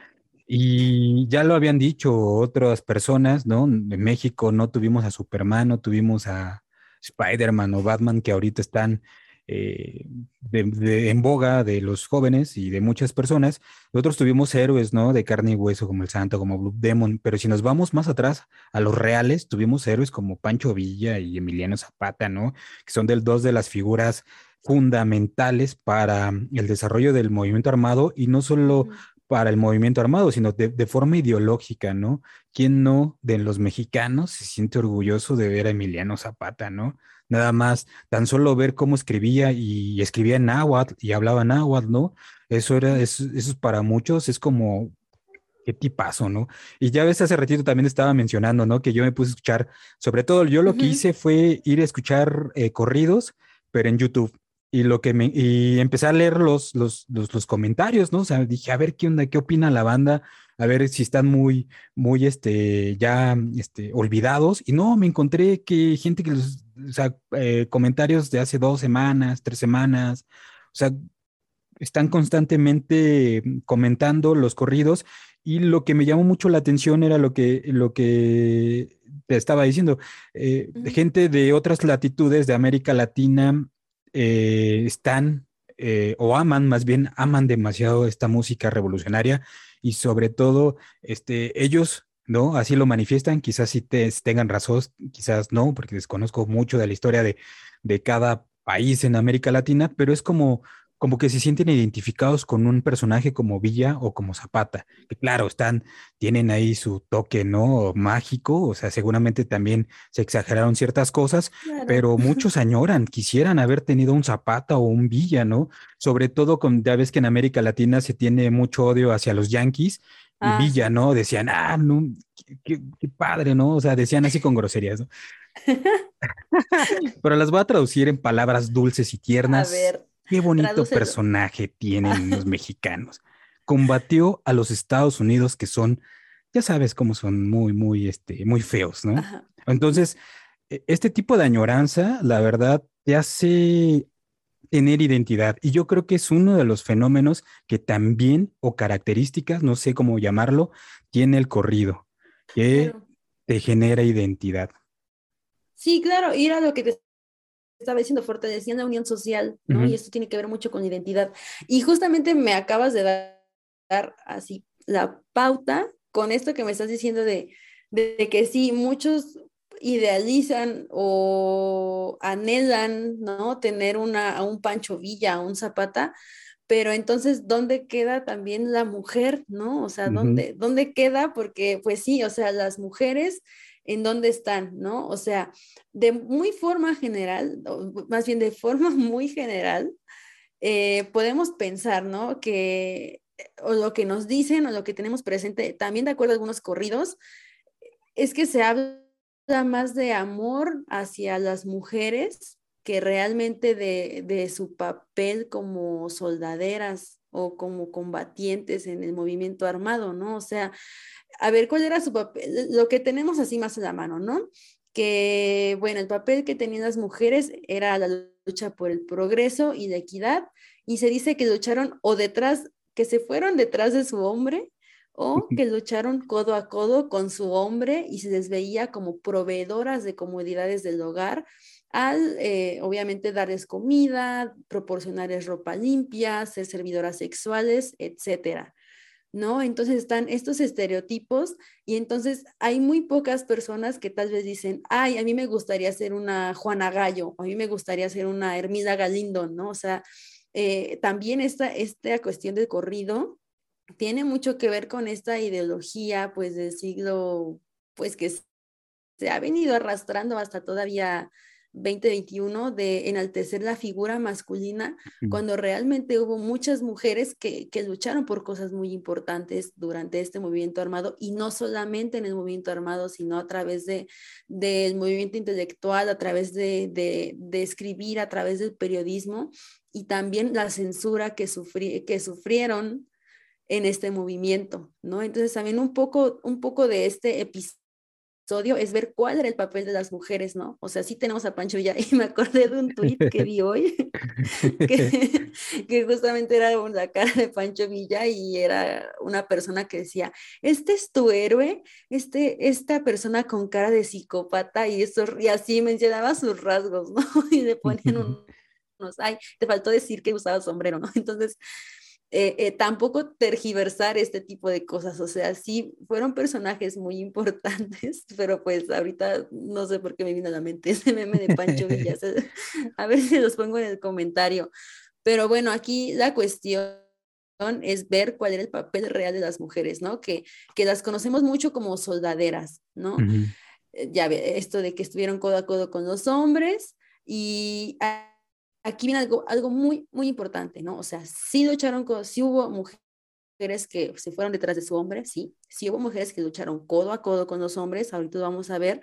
Y ya lo habían dicho otras personas, ¿no? En México no tuvimos a Superman, no tuvimos a Spider-Man o Batman que ahorita están eh, en boga de los jóvenes y de muchas personas. Nosotros tuvimos héroes, ¿no? De carne y hueso, como el Santo, como Blue Demon, pero si nos vamos más atrás a los reales, tuvimos héroes como Pancho Villa y Emiliano Zapata, ¿no? Que son del, dos de las figuras fundamentales para el desarrollo del movimiento armado y no solo para el movimiento armado, sino de, de, forma ideológica, ¿no? ¿Quién no de los mexicanos se siente orgulloso de ver a Emiliano Zapata, ¿no? Nada más, tan solo ver cómo escribía y escribía en náhuatl y hablaba náhuatl, ¿no? Eso era, eso, eso para muchos es como, qué tipazo, ¿no? Y ya ves, hace ratito también estaba mencionando, ¿no? Que yo me puse a escuchar, sobre todo yo lo que hice fue ir a escuchar eh, corridos, pero en YouTube. Y lo que me, y empecé a leer los, los, los, los, comentarios, ¿no? O sea, dije, a ver qué onda, qué opina la banda, a ver si están muy, muy, este, ya, este, olvidados. Y no, me encontré que gente que los o sea, eh, comentarios de hace dos semanas, tres semanas, o sea, están constantemente comentando los corridos y lo que me llamó mucho la atención era lo que, lo que te estaba diciendo. Eh, gente de otras latitudes de América Latina eh, están o aman, más bien aman demasiado esta música revolucionaria y sobre todo este, ellos ¿no? Así lo manifiestan, quizás sí te, tengan razón, quizás no, porque desconozco mucho de la historia de, de cada país en América Latina, pero es como, como que se sienten identificados con un personaje como Villa o como Zapata, que claro, están, tienen ahí su toque, ¿no? Mágico, o sea, seguramente también se exageraron ciertas cosas, pero muchos añoran, quisieran haber tenido un Zapata o un Villa, ¿no? Sobre todo con, ya ves que en América Latina se tiene mucho odio hacia los Yankees Ah, Villa, ¿no? Decían, ah, no, qué, padre, ¿no? O sea, decían así con groserías, ¿no? Pero las voy a traducir en palabras dulces y tiernas. A ver. Qué bonito personaje tienen los mexicanos. Combatió a los Estados Unidos que son, ya sabes cómo son, muy, muy, este, muy feos, ¿no? Entonces, e, este tipo de añoranza, la verdad, te hace tener identidad. Y yo creo que es uno de los fenómenos que también, o características, no sé cómo llamarlo, tiene el corrido, que te genera identidad. Sí, claro, y era lo que te estaba diciendo, fortaleciendo la unión social, ¿no? Y esto tiene que ver mucho con identidad. Y justamente me acabas de dar, así la pauta con esto que me estás diciendo de, de que sí, muchos idealizan o anhelan, ¿no? Tener una, a un Pancho Villa, a un Zapata, pero entonces, ¿dónde queda también la mujer, ¿no? O sea, ¿dónde, ¿dónde queda? Porque, pues sí, o sea, las mujeres, ¿en dónde están, ¿no? O sea, de muy forma general, más bien de forma muy general, eh, podemos pensar, ¿no? Que o lo que nos dicen o lo que tenemos presente, también de acuerdo a algunos corridos, es que se habla más de amor hacia las mujeres que realmente de, su papel como soldaderas o como combatientes en el movimiento armado, ¿no? O sea, a ver, ¿cuál era su papel? Lo que tenemos así más en la mano, ¿no? Que, bueno, el papel que tenían las mujeres era la lucha por el progreso y la equidad, y se dice que lucharon o detrás, que se fueron detrás de su hombre o que lucharon codo a codo con su hombre y se les veía como proveedoras de comodidades del hogar al eh, obviamente darles comida, proporcionarles ropa limpia, ser servidoras sexuales, etcétera. ¿No? Entonces están estos estereotipos y entonces hay muy pocas personas que tal vez dicen, ay, a mí me gustaría ser una Juana Gallo, a mí me gustaría ser una Hermida Galindo, ¿no? O sea, eh, también esta, esta cuestión del corrido tiene mucho que ver con esta ideología, pues, del siglo, pues, que se ha venido arrastrando hasta todavía 2021 de enaltecer la figura masculina cuando realmente hubo muchas mujeres que, que, lucharon por cosas muy importantes durante este movimiento armado y no solamente en el movimiento armado, sino a través de, del movimiento intelectual, a través de, de, de, escribir, a través del periodismo y también la censura que, sufrí, que sufrieron en este movimiento, ¿no? Entonces también un poco, un poco de este episodio es ver cuál era el papel de las mujeres, ¿no? O sea, sí tenemos a Pancho Villa y me acordé de un tuit que vi hoy, que, justamente era la cara de Pancho Villa y era una persona que decía, este es tu héroe, este, esta persona con cara de psicópata y, eso, y así mencionaba sus rasgos, ¿no? Y le ponían unos, ay, te faltó decir que usaba sombrero, ¿no? Entonces, eh, eh, tampoco tergiversar este tipo de cosas, o sea, sí fueron personajes muy importantes, pero pues ahorita no sé por qué me vino a la mente ese meme de Pancho Villas, a ver si los pongo en el comentario, pero bueno, aquí la cuestión es ver cuál era el papel real de las mujeres, ¿no? Que, que las conocemos mucho como soldaderas, ¿no? Eh, ya ve, esto de que estuvieron codo a codo con los hombres y aquí viene algo, algo muy, muy importante, ¿no? O sea, sí lucharon con, sí hubo mujeres que se fueron detrás de su hombre, sí, sí hubo mujeres que lucharon codo a codo con los hombres, ahorita vamos a ver,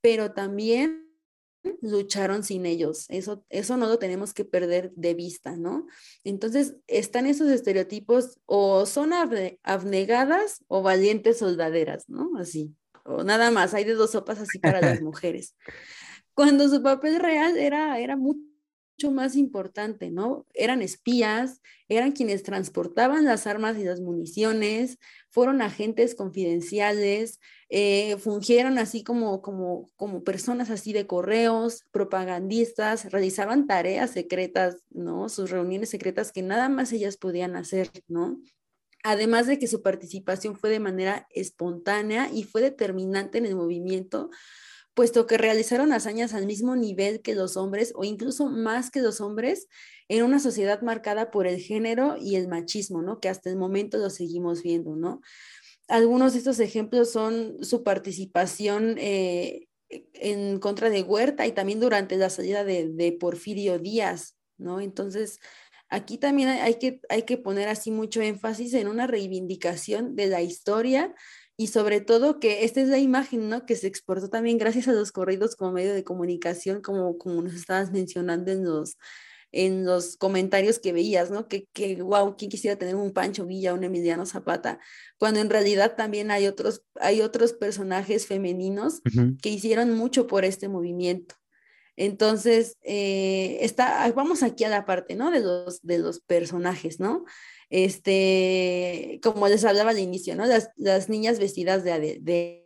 pero también lucharon sin ellos. Eso, eso no lo tenemos que perder de vista, ¿no? Entonces, están esos estereotipos o son abnegadas o valientes soldaderas, ¿no? Así, o nada más, hay de dos sopas así para las mujeres. Cuando su papel real era, era mucho más importante, ¿no? Eran espías, eran quienes transportaban las armas y las municiones, fueron agentes confidenciales, eh, fungieron así como, como, como personas así de correos, propagandistas, realizaban tareas secretas, ¿no? Sus reuniones secretas que nada más ellas podían hacer, ¿no? Además de que su participación fue de manera espontánea y fue determinante en el movimiento, puesto que realizaron hazañas al mismo nivel que los hombres o incluso más que los hombres en una sociedad marcada por el género y el machismo, ¿no? Que hasta el momento lo seguimos viendo, ¿no? Algunos de estos ejemplos son su participación eh, en contra de Huerta y también durante la salida de, Porfirio Díaz, ¿no? Entonces, aquí también hay que, hay que poner así mucho énfasis en una reivindicación de la historia y sobre todo que esta es la imagen, ¿no? Que se exportó también gracias a los corridos como medio de comunicación, como, como nos estabas mencionando en los, en los comentarios que veías, ¿no? Que, que, wow, ¿quién quisiera tener un Pancho Villa, un Emiliano Zapata? Cuando en realidad también hay otros, hay otros personajes femeninos que hicieron mucho por este movimiento. Entonces, eh, está, vamos aquí a la parte, ¿no? De los, de los personajes, ¿no? Este, como les hablaba al inicio, ¿no? Las, niñas vestidas de, de,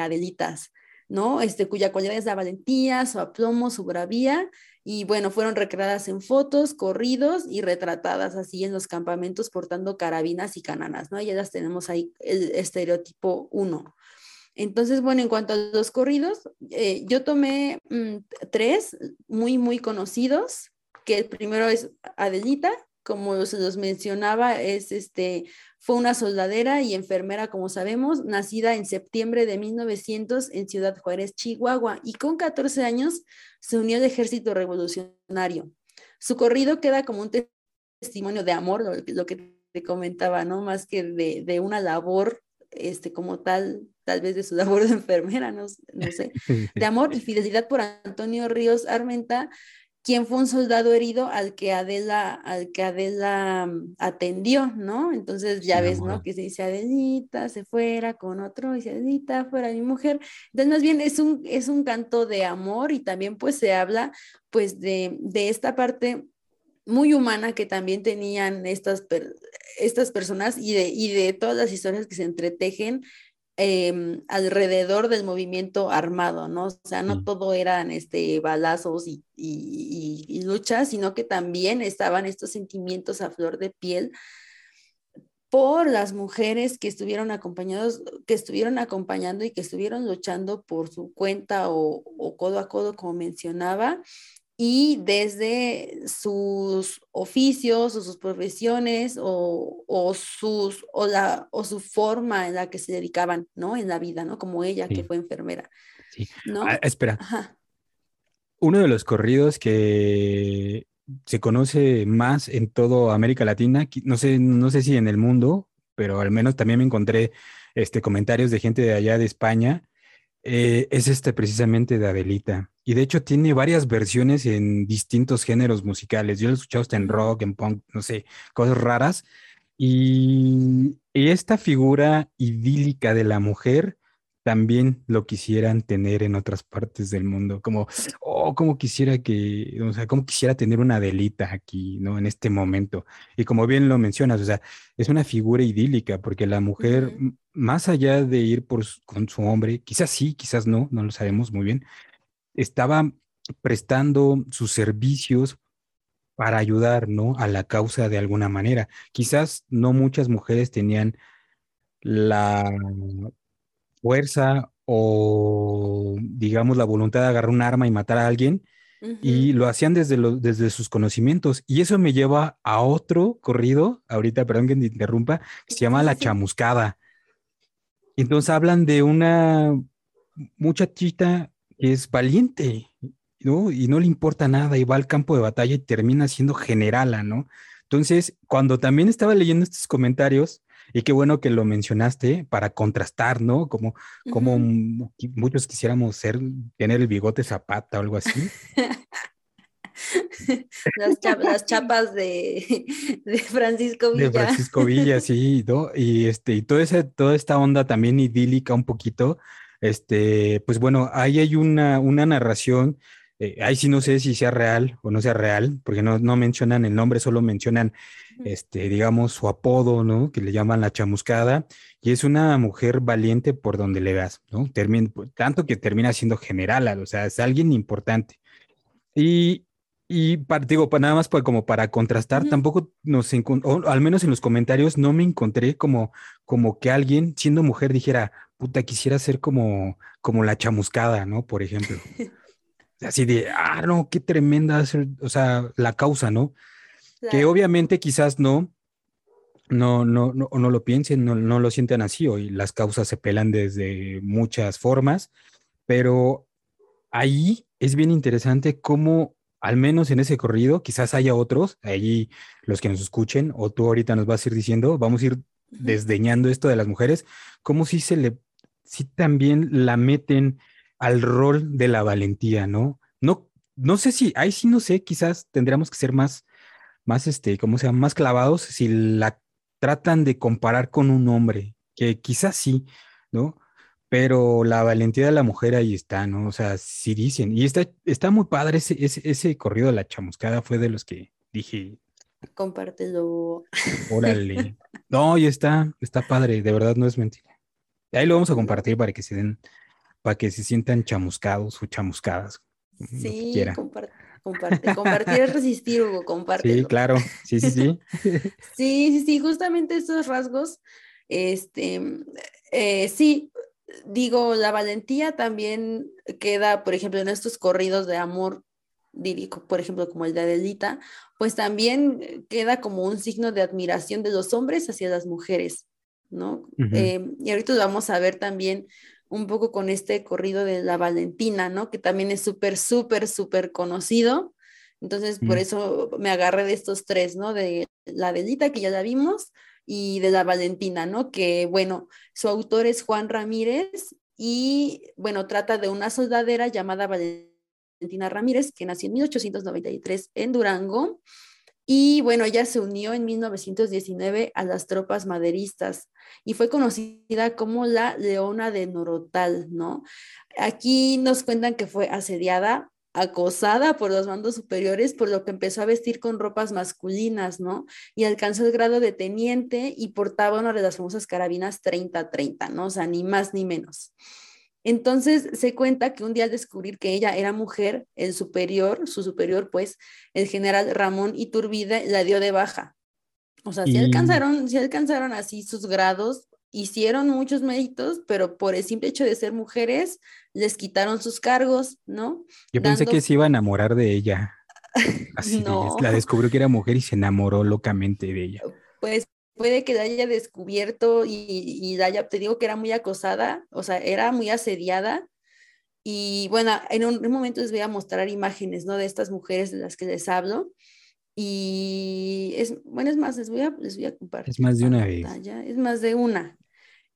Adelitas, ¿no? Este, cuya cualidad es la valentía, su aplomo, su bravía, y bueno, fueron recreadas en fotos, corridos y retratadas así en los campamentos portando carabinas y cananas, ¿no? Ya las tenemos ahí el estereotipo 1. Entonces, bueno, en cuanto a los corridos, eh, yo tomé mm, tres muy, muy conocidos, que el primero es Adelita, como se los mencionaba, es este, fue una soldadera y enfermera, como sabemos, nacida en septiembre de 1900 en Ciudad Juárez, Chihuahua, y con 14 años se unió al ejército revolucionario. Su corrido queda como un testimonio de amor, lo, que te comentaba, ¿no? Más que de, de, una labor, este, como tal, tal vez de su labor de enfermera, no, no sé, de amor y fidelidad por Antonio Ríos Armenta, quien fue un soldado herido al que Adela, al que Adela mm, atendió, ¿no? Entonces ya ves, ¿no? Que se dice Adelita, se fuera con otro, dice Adelita, fuera mi mujer. Entonces más bien es un, es un canto de amor y también pues se habla pues de, de esta parte muy humana que también tenían estas, estas personas y de, y de todas las historias que se entretejen Em, alrededor del movimiento armado, ¿no? O sea, no todo eran este, balazos y, y, luchas, sino que también estaban estos sentimientos a flor de piel por las mujeres que estuvieron acompañados, que estuvieron acompañando y que estuvieron luchando por su cuenta o, o codo a codo, como mencionaba, y desde sus oficios o sus profesiones o, o, sus, o, la, o su forma en la que se dedicaban, ¿no? En la vida, ¿no? Como ella, que fue enfermera. Sí. ¿no? Ah, espera. uno de los corridos que se conoce más en toda América Latina, no sé, no sé si en el mundo, pero al menos también me encontré este, comentarios de gente de allá de España, eh, es este precisamente de Adelita. Y de hecho tiene varias versiones en distintos géneros musicales. Yo lo he escuchado hasta en rock, en punk, no sé, cosas raras. Y esta figura idílica de la mujer también lo quisieran tener en otras partes del mundo, como, oh, como quisiera que, o sea, como quisiera tener una delita aquí, ¿no? En este momento. Y como bien lo mencionas, o sea, es una figura idílica, porque la mujer, más allá de ir por, con su hombre, quizás sí, quizás no, no lo sabemos muy bien, estaba prestando sus servicios para ayudar, ¿no? A la causa de alguna manera. Quizás no muchas mujeres tenían la fuerza o, digamos, la voluntad de agarrar un arma y matar a alguien, y lo hacían desde, desde sus conocimientos. Y eso me lleva a otro corrido, ahorita, perdón que te interrumpa, que se llama La Chamuscada. Entonces hablan de una muchachita es valiente, ¿no? Y no le importa nada y va al campo de batalla y termina siendo generala, ¿no? Entonces, cuando también estaba leyendo estos comentarios, y qué bueno que lo mencionaste para contrastar, ¿no? Como, como muchos quisiéramos ser, tener el bigote zapata o algo así. las, chapas, de, Francisco Villa. De Francisco Villa, sí, ¿no? Y, este, y toda, esa, toda esta onda también idílica un poquito, este, pues bueno, ahí hay una, una narración eh, ahí sí no sé si sea real o no sea real, porque no, no mencionan el nombre, solo mencionan, este, digamos, su apodo, ¿no? Que le llaman la chamuscada, y es una mujer valiente por donde le veas, ¿no? Pues, tanto que termina siendo general, o sea, es alguien importante. Y, y digo, nada más como para contrastar, tampoco nos o al menos en los comentarios no me encontré como, como que alguien, siendo mujer, dijera, puta, quisiera ser como, como la chamuscada, ¿no? Por ejemplo. así de, ah, no, qué tremenda, o sea, la causa, ¿no? Que obviamente quizás no, no, no, no, no lo piensen, no, no lo sienten así, hoy las causas se pelan desde muchas formas, pero ahí es bien interesante cómo, al menos en ese corrido, quizás haya otros, ahí los que nos escuchen, o tú ahorita nos vas a ir diciendo, vamos a ir desdeñando esto de las mujeres, cómo si se le, si también la meten al rol de la valentía, ¿no? No, no sé si, ahí sí no sé, quizás tendríamos que ser más, más, este, ¿cómo se llama? Más clavados si la tratan de comparar con un hombre, que quizás sí, ¿no? Pero la valentía de la mujer ahí está, ¿no? O sea, sí dicen. Y está, está muy padre ese, ese, corrido de la chamuscada, fue de los que dije. Compártelo. Órale. No, y está, está padre, de verdad no es mentira. Ahí lo vamos a compartir para que se den para que se sientan chamuscados o chamuscadas. Sí, comparte, compartir es resistir, Hugo, comparte. Sí, claro, sí, sí, sí. sí, sí, sí, justamente estos rasgos, este, eh, sí, digo, la valentía también queda, por ejemplo, en estos corridos de amor por ejemplo, como el de Adelita, pues también queda como un signo de admiración de los hombres hacia las mujeres, ¿no? Eh, y ahorita vamos a ver también un poco con este corrido de la Valentina, ¿no? Que también es súper, súper, súper conocido. Entonces, por eso me agarré de estos tres, ¿no? De la Delita, que ya la vimos, y de la Valentina, ¿no? Que, bueno, su autor es Juan Ramírez y, bueno, trata de una soldadera llamada Valentina Ramírez, que nació en 1893 en Durango y bueno, ella se unió en 1919 a las tropas maderistas y fue conocida como la Leona de Norotal, ¿no? Aquí nos cuentan que fue asediada, acosada por los mandos superiores, por lo que empezó a vestir con ropas masculinas, ¿no? Y alcanzó el grado de teniente y portaba una de las famosas carabinas 30-30, ¿no? O sea, ni más ni menos. Entonces se cuenta que un día al descubrir que ella era mujer, el superior, su superior, pues, el general Ramón Iturbide, la dio de baja. O sea, sí alcanzaron, sí alcanzaron así sus grados, hicieron muchos méritos, pero por el simple hecho de ser mujeres, les quitaron sus cargos, ¿no? Yo pensé que se iba a enamorar de ella. Así no. la descubrió que era mujer y se enamoró locamente de ella. Pues puede que la haya descubierto y, y haya, te digo que era muy acosada, o sea, era muy asediada Y bueno, en un, momento les voy a mostrar imágenes, ¿no? De estas mujeres de las que les hablo. Y es, bueno, es más, les voy a, les voy a compartir. Es más de una vez. Es más de una.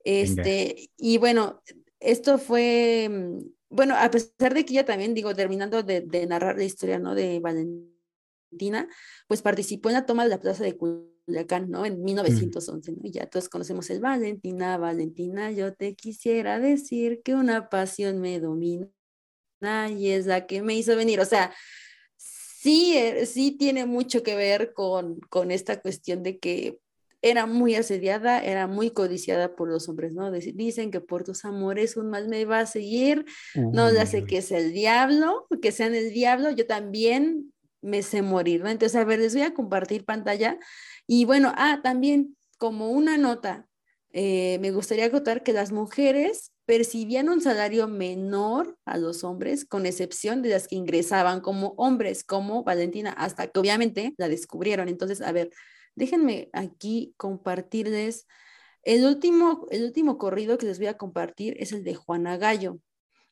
Este, y bueno, esto fue, mm, bueno, a pesar de que ella también, digo, terminando de, de narrar la historia, ¿no? De Valentina, pues participó en la toma de la plaza de Culiacán, ¿no? En 1911, ¿no? Y ya todos conocemos el Valentina, Valentina, yo te quisiera decir que una pasión me domina y es la que me hizo venir. O sea, sí, eh, sí tiene mucho que ver con, con esta cuestión de que era muy asediada, era muy codiciada por los hombres, ¿no? Dicen que por tus amores un mal me va a seguir, no ya sé que es el diablo, que sean el diablo, yo también me sé morir, ¿no? Entonces, a ver, les voy a compartir pantalla y bueno, ah, también como una nota, eh, me gustaría acotar que las mujeres percibían un salario menor a los hombres, con excepción de las que ingresaban como hombres, como Valentina, hasta que obviamente la descubrieron. Entonces, a ver, déjenme aquí compartirles. El último, el último corrido que les voy a compartir es el de Juana Gallo.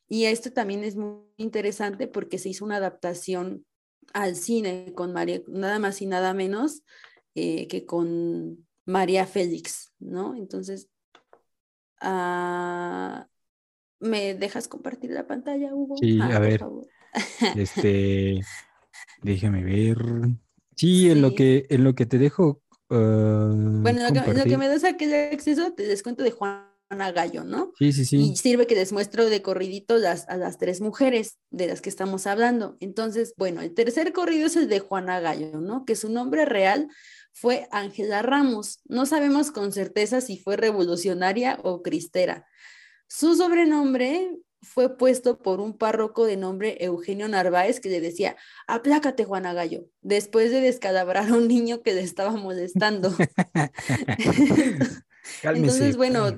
Y esto también es muy interesante porque se hizo una adaptación al cine con María, nada más y nada menos eh, que con María Félix, ¿no? Entonces, ah, ¿me dejas compartir la pantalla, Hugo? Sí, ah, a ver. Este, déjame ver. Sí, en lo que en lo que te dejo. Ah, bueno, en lo, que, me das aquel acceso, te descuento de Juana Gallo, ¿no? Sí, sí, sí. Y sirve que les muestro de corridito las, a las tres mujeres de las que estamos hablando. Entonces, bueno, el tercer corrido es el de Juana Gallo, ¿no? Que su nombre real fue Ángela Ramos. No sabemos con certeza si fue revolucionaria o cristera. Su sobrenombre fue puesto por un párroco de nombre Eugenio Narváez que le decía, aplácate Juana Gallo, después de descalabrar a un niño que le estaba molestando. Entonces, bueno,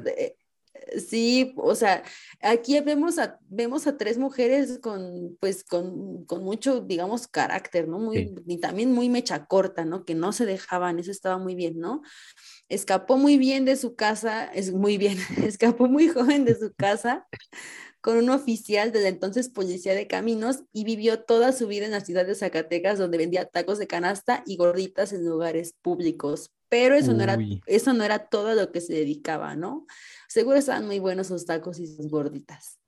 Sí, o sea, aquí vemos a, vemos a tres mujeres con, pues, con, con mucho, digamos, carácter, ¿no? Muy, Y también muy mecha corta, ¿no? Que no se dejaban, eso estaba muy bien, ¿no? Escapó muy bien de su casa, es muy bien, escapó muy joven de su casa con un oficial de la entonces Policía de Caminos y vivió toda su vida en la ciudad de Zacatecas, donde vendía tacos de canasta y gorditas en lugares públicos. Pero eso no, era, eso no era todo lo que se dedicaba, ¿no? Seguro estaban muy buenos sus tacos y sus gorditas.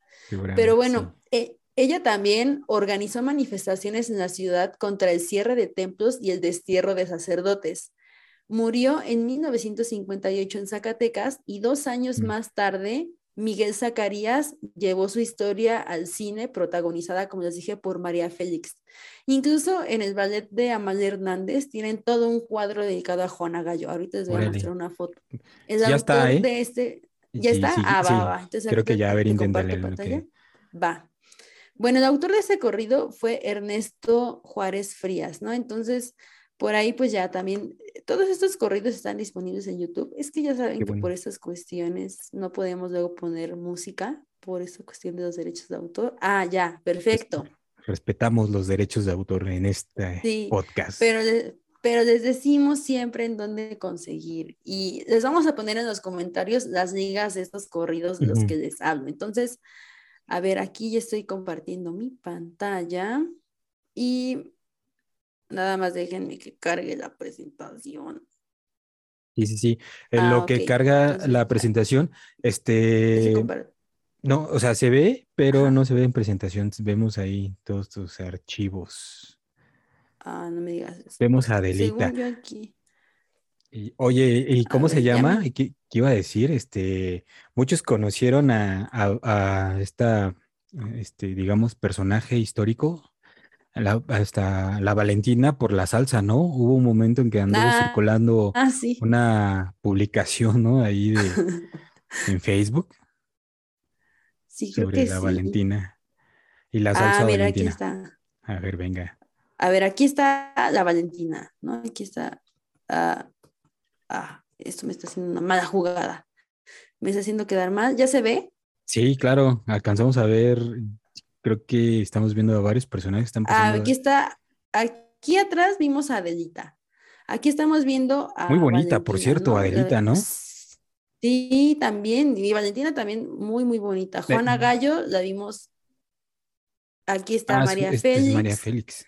Pero bueno, e, ella también organizó manifestaciones en la ciudad contra el cierre de templos y el destierro de sacerdotes. Murió en 1958 en Zacatecas y dos años mm. más tarde Miguel Zacarías llevó su historia al cine, protagonizada, como les dije, por María Félix. Incluso en el ballet de Amal Hernández tienen todo un cuadro dedicado a Juana Gallo. Ahorita les voy a mostrar una foto. ya está, ¿eh? de este. ¿Ya está? ah, va, va. Entonces, Creo que ya, a ver, inténtale. Que... Va. Bueno, el autor de ese corrido fue Ernesto Juárez Frías, ¿no? Entonces, por ahí pues ya también, todos estos corridos están disponibles en YouTube. Es que ya saben que por esas cuestiones no podemos luego poner música por esa cuestión de los derechos de autor. Ah, ya, perfecto. Respetamos los derechos de autor en este podcast. Pero, pero les decimos siempre en dónde conseguir y les vamos a poner en los comentarios las ligas de estos corridos de los que les hablo. Entonces, a ver, aquí ya estoy compartiendo mi pantalla y Nada más déjenme que cargue la presentación. Sí, sí, sí. En ah, lo que carga la presentación, este... no, o sea, se ve, pero no se ve en presentación. Vemos ahí todos tus archivos. Ah, no me digas eso. Vemos a Adelita. yo aquí. Y, oye, ¿y cómo se llama? ¿Qué, ¿Qué, iba a decir? Este, muchos conocieron a, a esta, este, digamos, personaje histórico la, hasta la Valentina por la salsa, ¿no? Hubo un momento en que andó ah, circulando ah, una publicación, ¿no? Ahí de, en Facebook. Sí, sobre la Valentina. Y la salsa ah, mira, aquí está. A ver, venga. A ver, aquí está la Valentina, ¿no? Aquí está. ah, esto me está haciendo una mala jugada. Me está haciendo quedar mal. ¿Ya se ve? Sí, claro. Alcanzamos a ver creo que estamos viendo a varios personajes. Están ah, aquí está, aquí atrás vimos a Adelita. Aquí estamos viendo a. Muy bonita, por cierto, Adelita, ¿no? Sí, también. Y Valentina también muy, muy bonita. Juana Gallo la vimos aquí está Ah, María este es Félix. María Félix.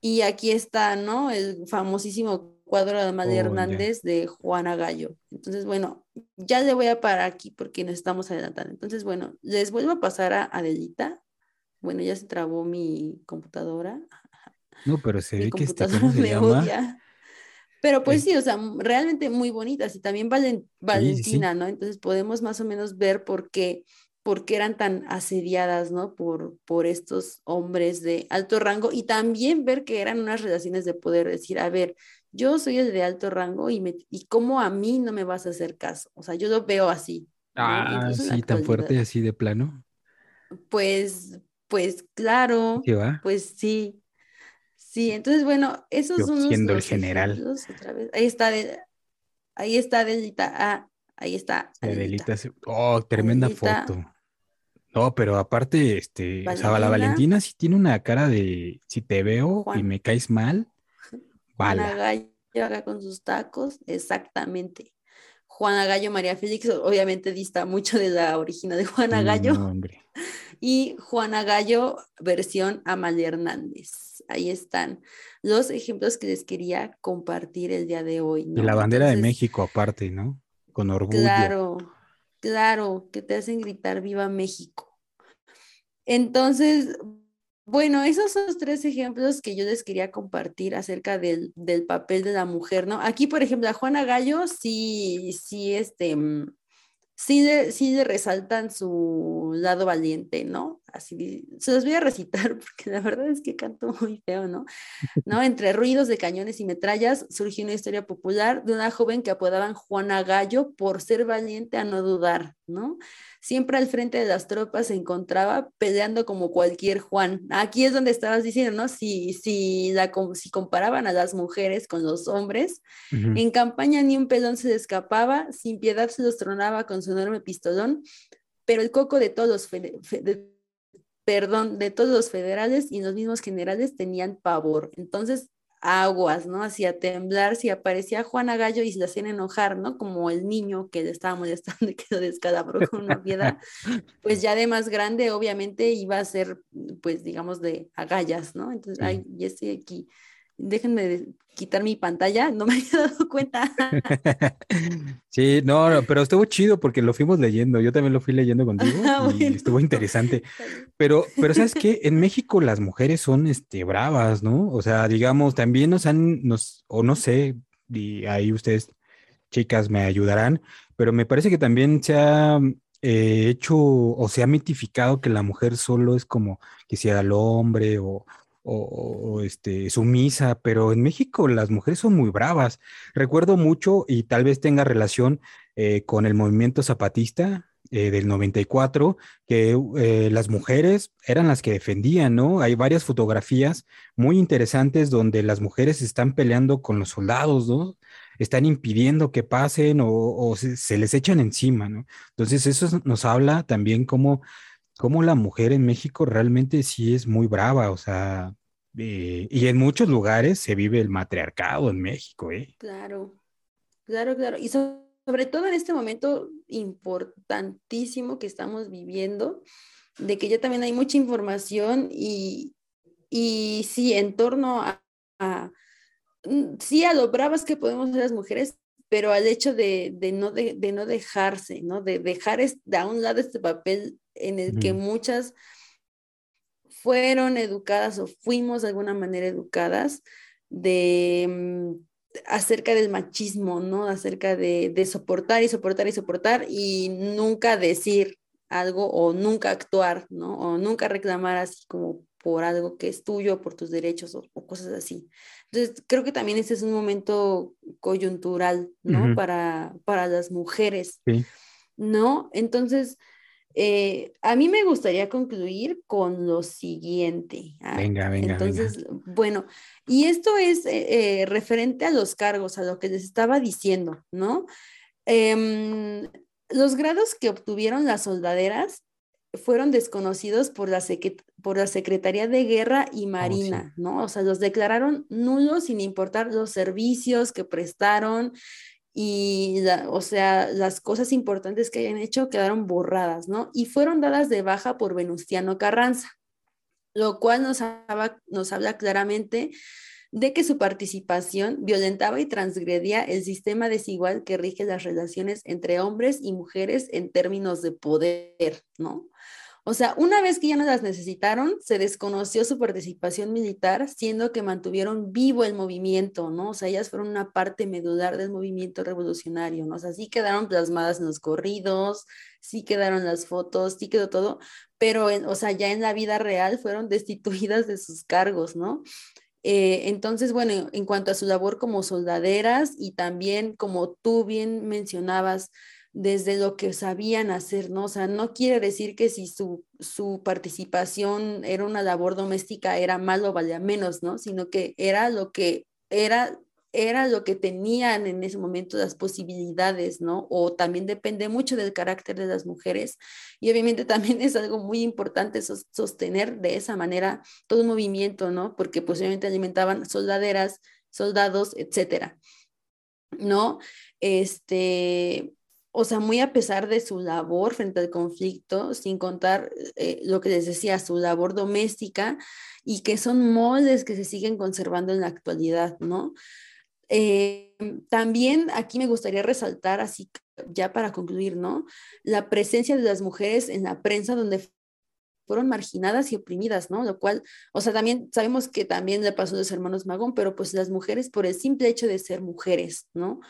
Y aquí está, ¿no? El famosísimo cuadro de Amalia Oh. Hernández de Juana Gallo. Entonces, bueno, ya le voy a parar aquí porque nos estamos adelantando. Entonces, bueno, les vuelvo a pasar a Adelita. Bueno, ya se trabó mi computadora. No, pero se Mi ve que computadora ¿cómo se me llama? odia. Pero pues Es- sí, o sea, realmente muy bonitas y también Valen- sí. Valentina, ¿no? Entonces podemos más o menos ver por qué, por qué eran tan asediadas, ¿no? Por, por estos hombres de alto rango y también ver que eran unas relaciones de poder, decir, a ver, yo soy el de alto rango y, me, y cómo a mí no me vas a hacer caso. O sea, yo lo veo así. ¿no? Ah, sí, tan fuerte así de plano. Pues, pues claro, pues sí. Sí, entonces bueno, esos Yo son los, siendo el general. otra vez. Ahí está, de- ahí está Adelita. Ah, ahí está Adelita. Adelita, oh, tremenda Adelita. foto. No, pero aparte, este, o sea, la Valentina. Valentina sí tiene una cara de si te veo y me caes mal, Juana. Gallo acá con sus tacos, exactamente. Juana Gallo, María Félix, obviamente dista mucho de la original de Juana Gallo. no, hombre. Y Juana Gallo, versión Amalia Hernández. Ahí están los ejemplos que les quería compartir el día de hoy. Y ¿no? la bandera de México aparte, ¿no? Con orgullo. Claro, claro, que te hacen gritar Viva México. Entonces, bueno, esos son los tres ejemplos que yo les quería compartir acerca del, del papel de la mujer, ¿no? Aquí, por ejemplo, a Juana Gallo sí, sí, este, mm, sí le, sí le resaltan su lado valiente, ¿no? Así, se los voy a recitar porque la verdad es que canto muy feo, ¿no? ¿no? Entre ruidos de cañones y metrallas surgió una historia popular de una joven que apodaban Juana Gallo por ser valiente a no dudar, ¿no? Siempre al frente de las tropas se encontraba peleando como cualquier Juan. Aquí es donde estabas diciendo, ¿no? Si, si, la, si comparaban a las mujeres con los hombres, en campaña ni un pelón se le escapaba, sin piedad se los tronaba con su enorme pistolón, pero el coco de todos de- perdón, de todos los federales y los mismos generales tenían pavor. Entonces, aguas, ¿no? Hacía temblar si aparecía Juana Gallo y se le hacían enojar, ¿no? Como el niño que le estaba molestando y que lo descalabró con una piedra, pues ya de más grande, obviamente, iba a ser, pues, digamos, de agallas, ¿no? Entonces, ay, ya estoy aquí. Déjenme quitar mi pantalla, no me había dado cuenta. Sí, no, no, pero estuvo chido porque lo fuimos leyendo. Yo también lo fui leyendo contigo Ah, y bueno. estuvo interesante. Pero, pero ¿sabes qué? En México las mujeres son este, bravas, ¿no? O sea, digamos, también nos han, nos, o no sé, y ahí ustedes, chicas, me ayudarán, pero me parece que también se ha eh, hecho o se ha mitificado que la mujer solo es como que sea el hombre o, o- o, este, sumisa, pero en México las mujeres son muy bravas. Recuerdo mucho y tal vez tenga relación eh, con el movimiento zapatista eh, del 94 que eh, las mujeres eran las que defendían, ¿no? Hay varias fotografías muy interesantes donde las mujeres están peleando con los soldados, ¿no? Están impidiendo que pasen o, o se, se les echan encima, ¿no? Entonces eso es- nos habla también cómo, cómo la mujer en México realmente sí es muy brava, o sea, eh, y en muchos lugares se vive el matriarcado en México, ¿eh? Claro, claro, claro. Y so- sobre todo en este momento importantísimo que estamos viviendo, de que ya también hay mucha información y, y sí, en torno a, a- mm, sí, a lo bravas que podemos ser las mujeres, pero al hecho de, de no, de, de no dejarse, ¿no? De dejar de a un lado este papel en el que muchas fueron educadas o fuimos de alguna manera educadas de mm, acerca del machismo, ¿no? Acerca de, de soportar y soportar y soportar y nunca decir algo o nunca actuar, ¿no? O nunca reclamar así como por algo que es tuyo, por tus derechos o, o cosas así. Entonces, creo que también este es un momento coyuntural, ¿no? Para, para las mujeres, Sí. ¿no? Entonces, eh, a mí me gustaría concluir con lo siguiente. ¿ah? Venga, venga, venga. Entonces, bueno, y esto es eh, eh, referente a los cargos, a lo que les estaba diciendo, ¿no? Em, los grados que obtuvieron las soldaderas fueron desconocidos por la, secret- por la Secretaría de Guerra y Marina, ¿no? O sea, los declararon nulos sin importar los servicios que prestaron y, o sea, las cosas importantes que hayan hecho quedaron borradas, ¿no? Y fueron dadas de baja por Venustiano Carranza. lo cual nos nos habla claramente de que su participación violentaba y transgredía el sistema desigual que rige las relaciones entre hombres y mujeres en términos de poder, ¿no? O sea, una vez que ya no las necesitaron, se desconoció su participación militar, siendo que mantuvieron vivo el movimiento, ¿no? O sea, ellas fueron una parte medular del movimiento revolucionario, ¿no? O sea, sí quedaron plasmadas en los corridos, sí quedaron las fotos, sí quedó todo, pero, o sea, ya en la vida real fueron destituidas de sus cargos, ¿no? Eh, entonces, bueno, en cuanto a su labor como soldaderas y también como tú bien mencionabas, desde lo que sabían hacer, ¿no? O sea, no quiere decir que si su, su participación era una labor doméstica era malo o valía menos, ¿no? Sino que era lo que era era lo que tenían en ese momento las posibilidades, ¿no? O también depende mucho del carácter de las mujeres y obviamente también es algo muy importante sostener de esa manera todo un movimiento, ¿no? Porque posiblemente alimentaban soldaderas, soldados, etcétera, ¿no? Este, o sea, muy a pesar de su labor frente al conflicto, sin contar eh, lo que les decía, su labor doméstica, y que son moldes que se siguen conservando en la actualidad, ¿no? Eh, también aquí me gustaría resaltar, así ya para concluir, ¿no? La presencia de las mujeres en la prensa donde fueron marginadas y oprimidas, ¿no? Lo cual, o sea, también sabemos que también le pasó a los hermanos Magón, pero pues las mujeres por el simple hecho de ser mujeres, ¿no?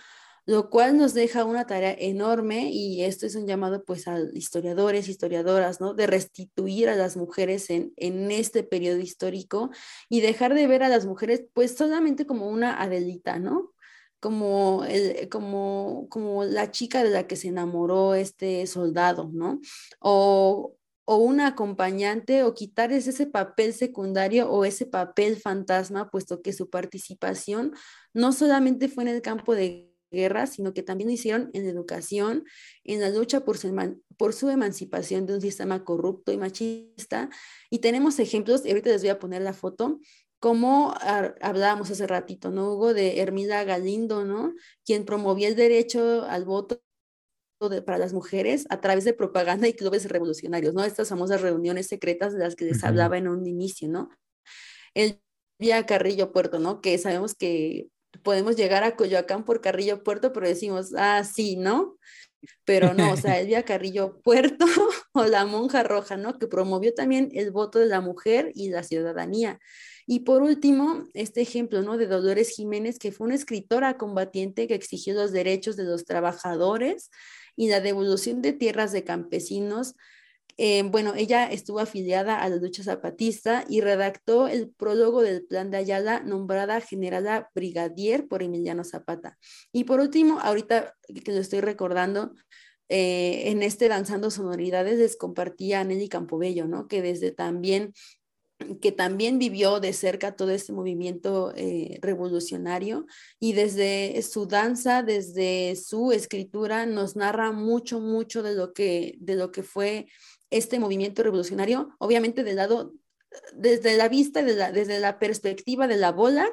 Lo cual nos deja una tarea enorme y esto es un llamado pues a historiadores, historiadoras, ¿no? De restituir a las mujeres en, en este periodo histórico y dejar de ver a las mujeres pues solamente como una Adelita, ¿no? Como, el, como, como la chica de la que se enamoró este soldado, ¿no? O, o una acompañante o quitar ese papel secundario o ese papel fantasma, puesto que su participación no solamente fue en el campo de guerra, sino que también lo hicieron en educación, en la lucha por su, por su emancipación de un sistema corrupto y machista. Y tenemos ejemplos, y ahorita les voy a poner la foto, como hablábamos hace ratito, ¿no? Hugo de Hermida Galindo, ¿no? Quien promovía el derecho al voto para las mujeres a través de propaganda y clubes revolucionarios, ¿no? Estas famosas reuniones secretas de las que les hablaba en un inicio, ¿no? El vía Carrillo Puerto, ¿no? Que sabemos que podemos llegar a Coyoacán por Carrillo Puerto, pero decimos, ah, sí, ¿no? Pero no, o sea, Elvia Carrillo Puerto o la monja roja, ¿no? Que promovió también el voto de la mujer y la ciudadanía. Y por último, este ejemplo, ¿no? De Dolores Jiménez, que fue una escritora combatiente que exigió los derechos de los trabajadores y la devolución de tierras de campesinos eh, bueno, ella estuvo afiliada a la lucha zapatista y redactó el prólogo del Plan de Ayala, nombrada generala brigadier por Emiliano Zapata. Y por último, ahorita que lo estoy recordando, eh, en este Danzando Sonoridades les compartía a Nelly Campobello, ¿no? Que desde también que también vivió de cerca todo este movimiento eh, revolucionario y desde su danza, desde su escritura, nos narra mucho, mucho de lo que, de lo que fue este movimiento revolucionario, obviamente del lado, desde la vista, desde la perspectiva de la bola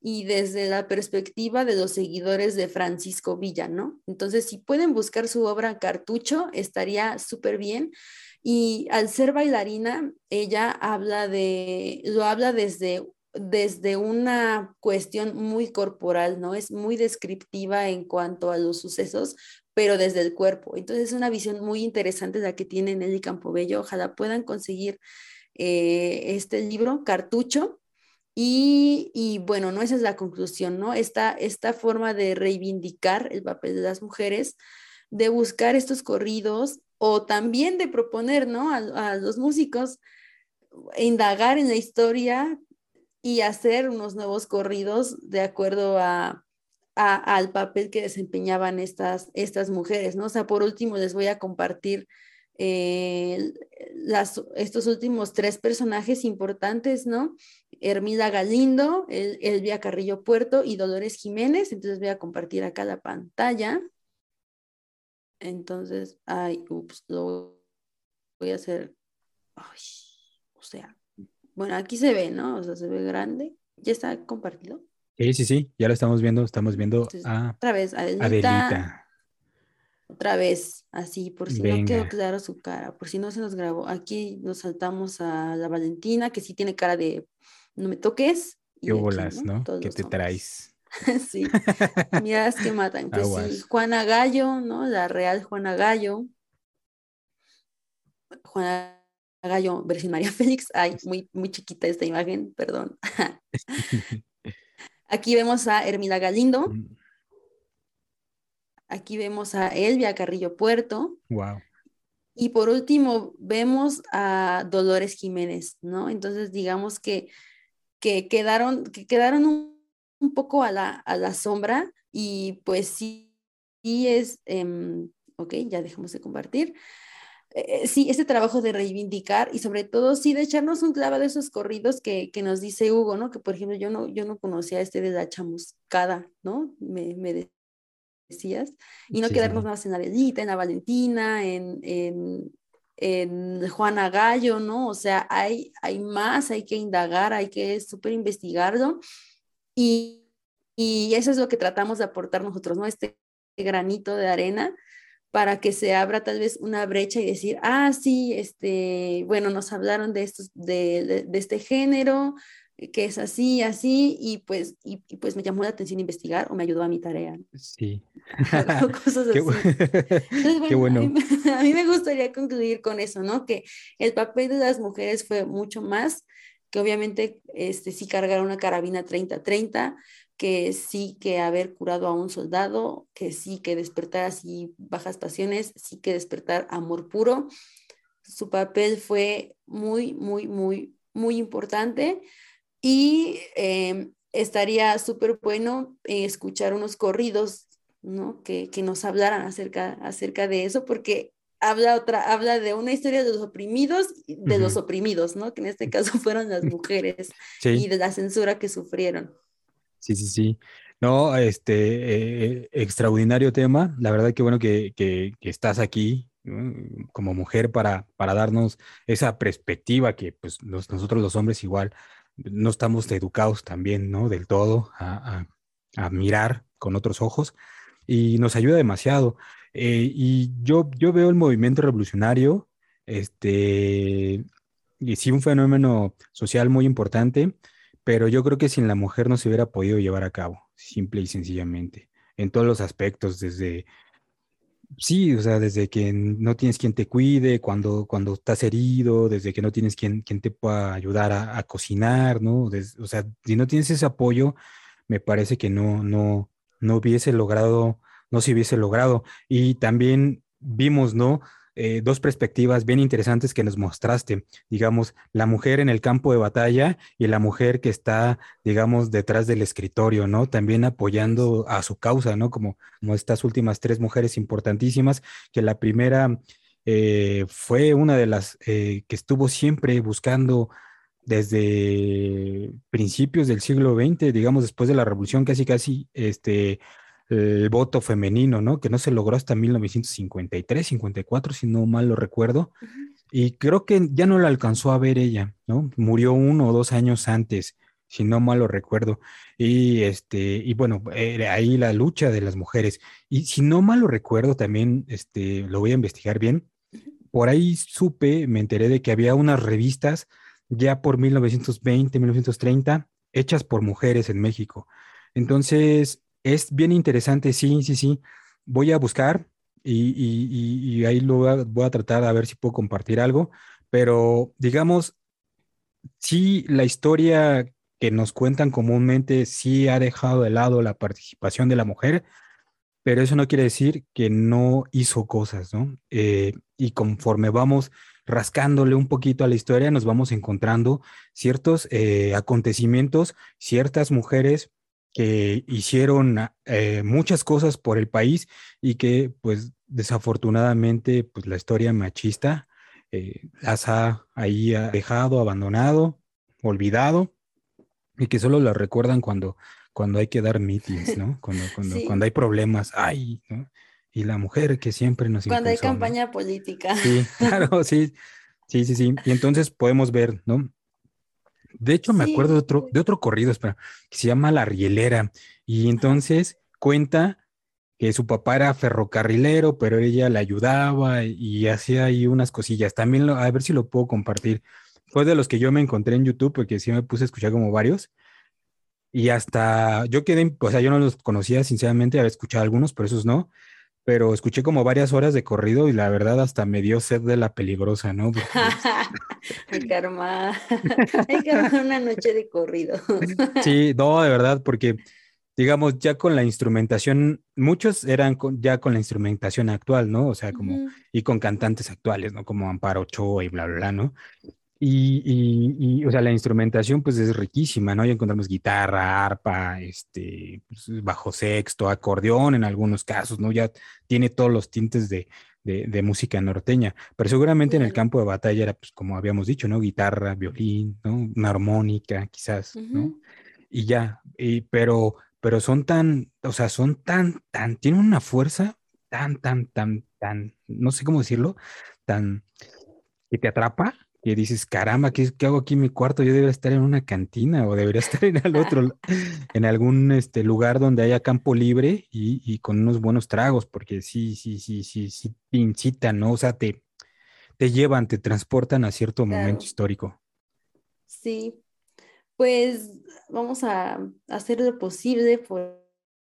y desde la perspectiva de los seguidores de Francisco Villa, ¿no? Entonces, si pueden buscar su obra Cartucho, estaría súper bien. Y al ser bailarina, ella habla de, lo habla desde desde una cuestión muy corporal, ¿no? Es muy descriptiva en cuanto a los sucesos, pero desde el cuerpo. Entonces es una visión muy interesante la que tiene Nelly Campobello. Ojalá puedan conseguir eh, este libro, Cartucho. Y, bueno, no esa es la conclusión, ¿no? Esta, esta forma de reivindicar el papel de las mujeres, de buscar estos corridos o también de proponer, ¿no? A los músicos indagar en la historia y hacer unos nuevos corridos de acuerdo a, al papel que desempeñaban estas, estas mujeres, ¿no? O sea, por último les voy a compartir eh, las, estos últimos tres personajes importantes, ¿no? Hermida Galindo, el, Elvia Carrillo Puerto y Dolores Jiménez. Entonces voy a compartir acá la pantalla. Entonces, ay, ups, lo voy a hacer. O sea, bueno, aquí se ve, ¿no? O sea, se ve grande. ¿Ya está compartido? Sí, sí, sí, ya lo estamos viendo, estamos viendo a otra vez, Adelita. otra vez, así, por si no quedó claro su cara, por si no se nos grabó. Aquí nos saltamos a la Valentina, que sí tiene cara de no me toques. Qué bolas, ¿no? ¿Qué te traes? sí, miradas que matan. Pues sí, Juana Gallo, ¿no? La real Juana Gallo. Juana Gallo, versión María Félix. Ay, muy, muy chiquita esta imagen, perdón. Aquí vemos a Hermila Galindo. Mm. Aquí vemos a Elvia Carrillo Puerto. Wow. Y por último, vemos a Dolores Jiménez, ¿no? Entonces, digamos que, que quedaron, que quedaron un, poco a la, a la, sombra y pues sí, sí es, em, ok, ya dejamos de compartir. Eh, sí, este trabajo de reivindicar y sobre todo sí de echarnos un clavo de esos corridos que, que, nos dice Hugo, ¿no? Que por ejemplo yo no, yo no conocía este de la chamuscada, ¿no? Me, me decías, y no quedarnos más en la Belita, en la Valentina, en, en, en, Juana Gallo, ¿no? O sea, hay, hay más, hay que indagar, hay que súper investigarlo, y, y eso es lo que tratamos de aportar nosotros, ¿no? Este granito de arena para que se abra tal vez una brecha y decir, ah, sí, este, bueno, nos hablaron de, estos, de, de, de este género, que es así, así, y pues, y, pues me llamó la atención investigar o me ayudó a mi tarea. Sí. Cosas así. Qué, bueno, A, mí, me gustaría concluir con eso, ¿no? Que el papel de las mujeres fue mucho más, que obviamente este, sí cargar una carabina 30-30, que sí que haber curado a un soldado, que sí que despertar así bajas pasiones, sí que despertar amor puro. Su papel fue muy, muy, muy, muy importante y em, estaría súper bueno escuchar unos corridos, ¿no? Que, que, nos hablaran acerca, acerca de eso, porque habla, otra, habla de una historia de los oprimidos, de los oprimidos, ¿no? Que en este caso fueron las mujeres y de la censura que sufrieron. Sí, sí, sí. No, este, eh, extraordinario tema. La verdad que bueno que, que, que estás aquí como mujer para, para darnos esa perspectiva que pues nosotros los hombres igual no estamos educados también, ¿no? Del todo a, mirar con otros ojos y nos ayuda demasiado. Eh, y yo, yo veo el movimiento revolucionario, este, y sí un fenómeno social muy importante, pero yo creo que sin la mujer no se hubiera podido llevar a cabo, simple y sencillamente, en todos los aspectos, desde Sí, o sea, desde que no tienes quien te cuide cuando, cuando estás herido, desde que no tienes quien, quien te pueda ayudar a, cocinar, ¿no? o sea, si no tienes ese apoyo, me parece que no, no, no hubiese logrado, no se hubiese logrado. Y también vimos, ¿no? Eh, dos perspectivas bien interesantes que nos mostraste, digamos, la mujer en el campo de batalla y la mujer que está, digamos, detrás del escritorio, ¿no? También apoyando a su causa, ¿no? Como, estas últimas tres mujeres importantísimas, que la primera eh, fue una de las eh, que estuvo siempre buscando desde principios del siglo XX, digamos, después de la revolución, casi, casi, este, el voto femenino, ¿no? Que no se logró hasta 1953, 54, si no mal lo recuerdo. Y creo que ya no la alcanzó a ver ella, ¿no? Murió uno o dos años antes, si no mal lo recuerdo. Y este, y bueno, ahí la lucha de las mujeres. Y si no mal lo recuerdo, también este, lo voy a investigar bien. Por ahí supe, me enteré de que había unas revistas ya por 1920, 1930, hechas por mujeres en México. Entonces, es bien interesante, sí, sí, sí. Voy a buscar y, ahí lo voy a, tratar a ver si puedo compartir algo, pero digamos, sí, la historia que nos cuentan comúnmente sí ha dejado de lado la participación de la mujer, pero eso no quiere decir que no hizo cosas, ¿no? Eh, y conforme vamos rascándole un poquito a la historia, nos vamos encontrando ciertos eh, acontecimientos, ciertas mujeres que hicieron eh, muchas cosas por el país y que pues desafortunadamente pues la historia machista eh, las ha ahí dejado, abandonado, olvidado y que solo las recuerdan cuando, cuando hay que dar meetings, ¿no? Cuando, cuando, cuando hay problemas, ay, ¿no? Y la mujer que siempre nos Cuando hay campaña política. Sí, claro, sí, sí, sí, sí. Y entonces podemos ver, ¿no? De hecho, me acuerdo de otro, de otro corrido, espera, que se llama La Rielera. Y entonces cuenta que su papá era ferrocarrilero, pero ella le ayudaba y, hacía ahí unas cosillas. También a ver si lo puedo compartir. Fue de los que yo me encontré en YouTube, porque sí me puse a escuchar como varios. Y hasta yo quedé, o sea, yo no los conocía sinceramente, había escuchado algunos, pero esos no. Pero escuché como varias horas de corrido y la verdad hasta me dio sed de la peligrosa, ¿no? Hay que armar, hay que armar una noche de corrido. sí, no, de verdad, porque digamos, ya con la instrumentación, muchos eran ya con la instrumentación actual, ¿no? O sea, como, y con cantantes actuales, ¿no? Como Amparo Ochoa y bla, bla, bla, ¿no? Y, y, o sea, la instrumentación pues es riquísima, ¿no? Ya encontramos guitarra, arpa, este, pues, bajo sexto, acordeón en algunos casos, ¿no? Ya tiene todos los tintes de, de, música norteña, pero seguramente en el campo de batalla era, pues como habíamos dicho, ¿no? Guitarra, violín, ¿no? Una armónica, quizás, ¿no? Y ya, y, pero pero son tan, o sea, son tan, tan, tienen una fuerza tan, tan, tan, tan, no sé cómo decirlo, tan, que te atrapa, que dices, caramba, ¿qué, ¿qué, hago aquí en mi cuarto? Yo debería estar en una cantina o debería estar en el otro, en algún este, lugar donde haya campo libre y, y, con unos buenos tragos, porque sí, sí, sí, sí, sí, incitan, ¿no? O sea, te, te llevan, te transportan a cierto momento histórico. Sí, pues vamos a hacer lo posible por,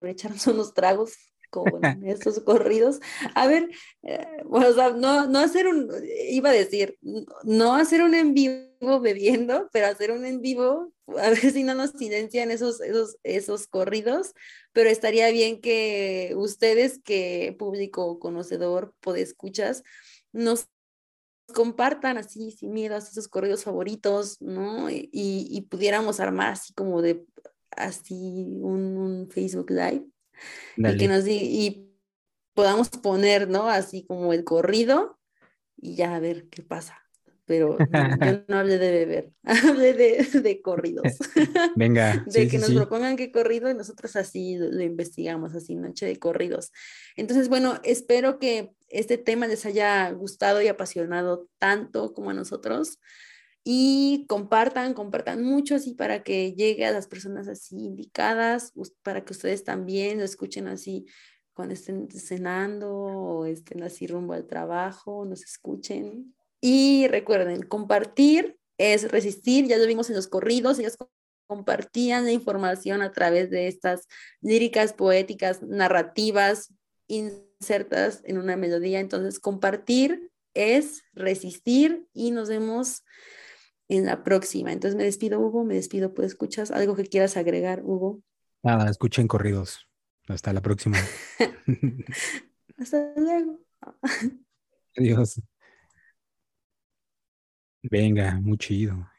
echarnos unos tragos con estos corridos. A ver, eh, o sea, no, no hacer un, iba a decir, no hacer un en vivo bebiendo, pero hacer un en vivo, a ver si no nos silencian esos, esos, esos corridos, pero estaría bien que ustedes, que público conocedor, escuchas, nos compartan así sin miedo así sus correos favoritos, ¿no? Y, pudiéramos armar así como de así un, Facebook Live y que nos y podamos poner, ¿no? Así como el corrido y ya a ver qué pasa. Pero yo no hablé de beber, hablé de, corridos. Venga. de que nos propongan qué corrido y nosotros así lo investigamos, así noche de corridos. Entonces, bueno, espero que este tema les haya gustado y apasionado tanto como a nosotros. Y compartan, compartan mucho así para que llegue a las personas así indicadas, para que ustedes también lo escuchen así cuando estén cenando o estén así rumbo al trabajo, nos escuchen. Y recuerden, compartir es resistir, ya lo vimos en los corridos, ellas compartían la información a través de estas líricas, poéticas, narrativas, insertas en una melodía. Entonces, compartir es resistir y nos vemos en la próxima. Entonces, me despido, Hugo, me despido, pues escuchas algo que quieras agregar, Hugo. Nada, escuchen corridos. Hasta la próxima. Hasta luego. Adiós. Venga, muy chido.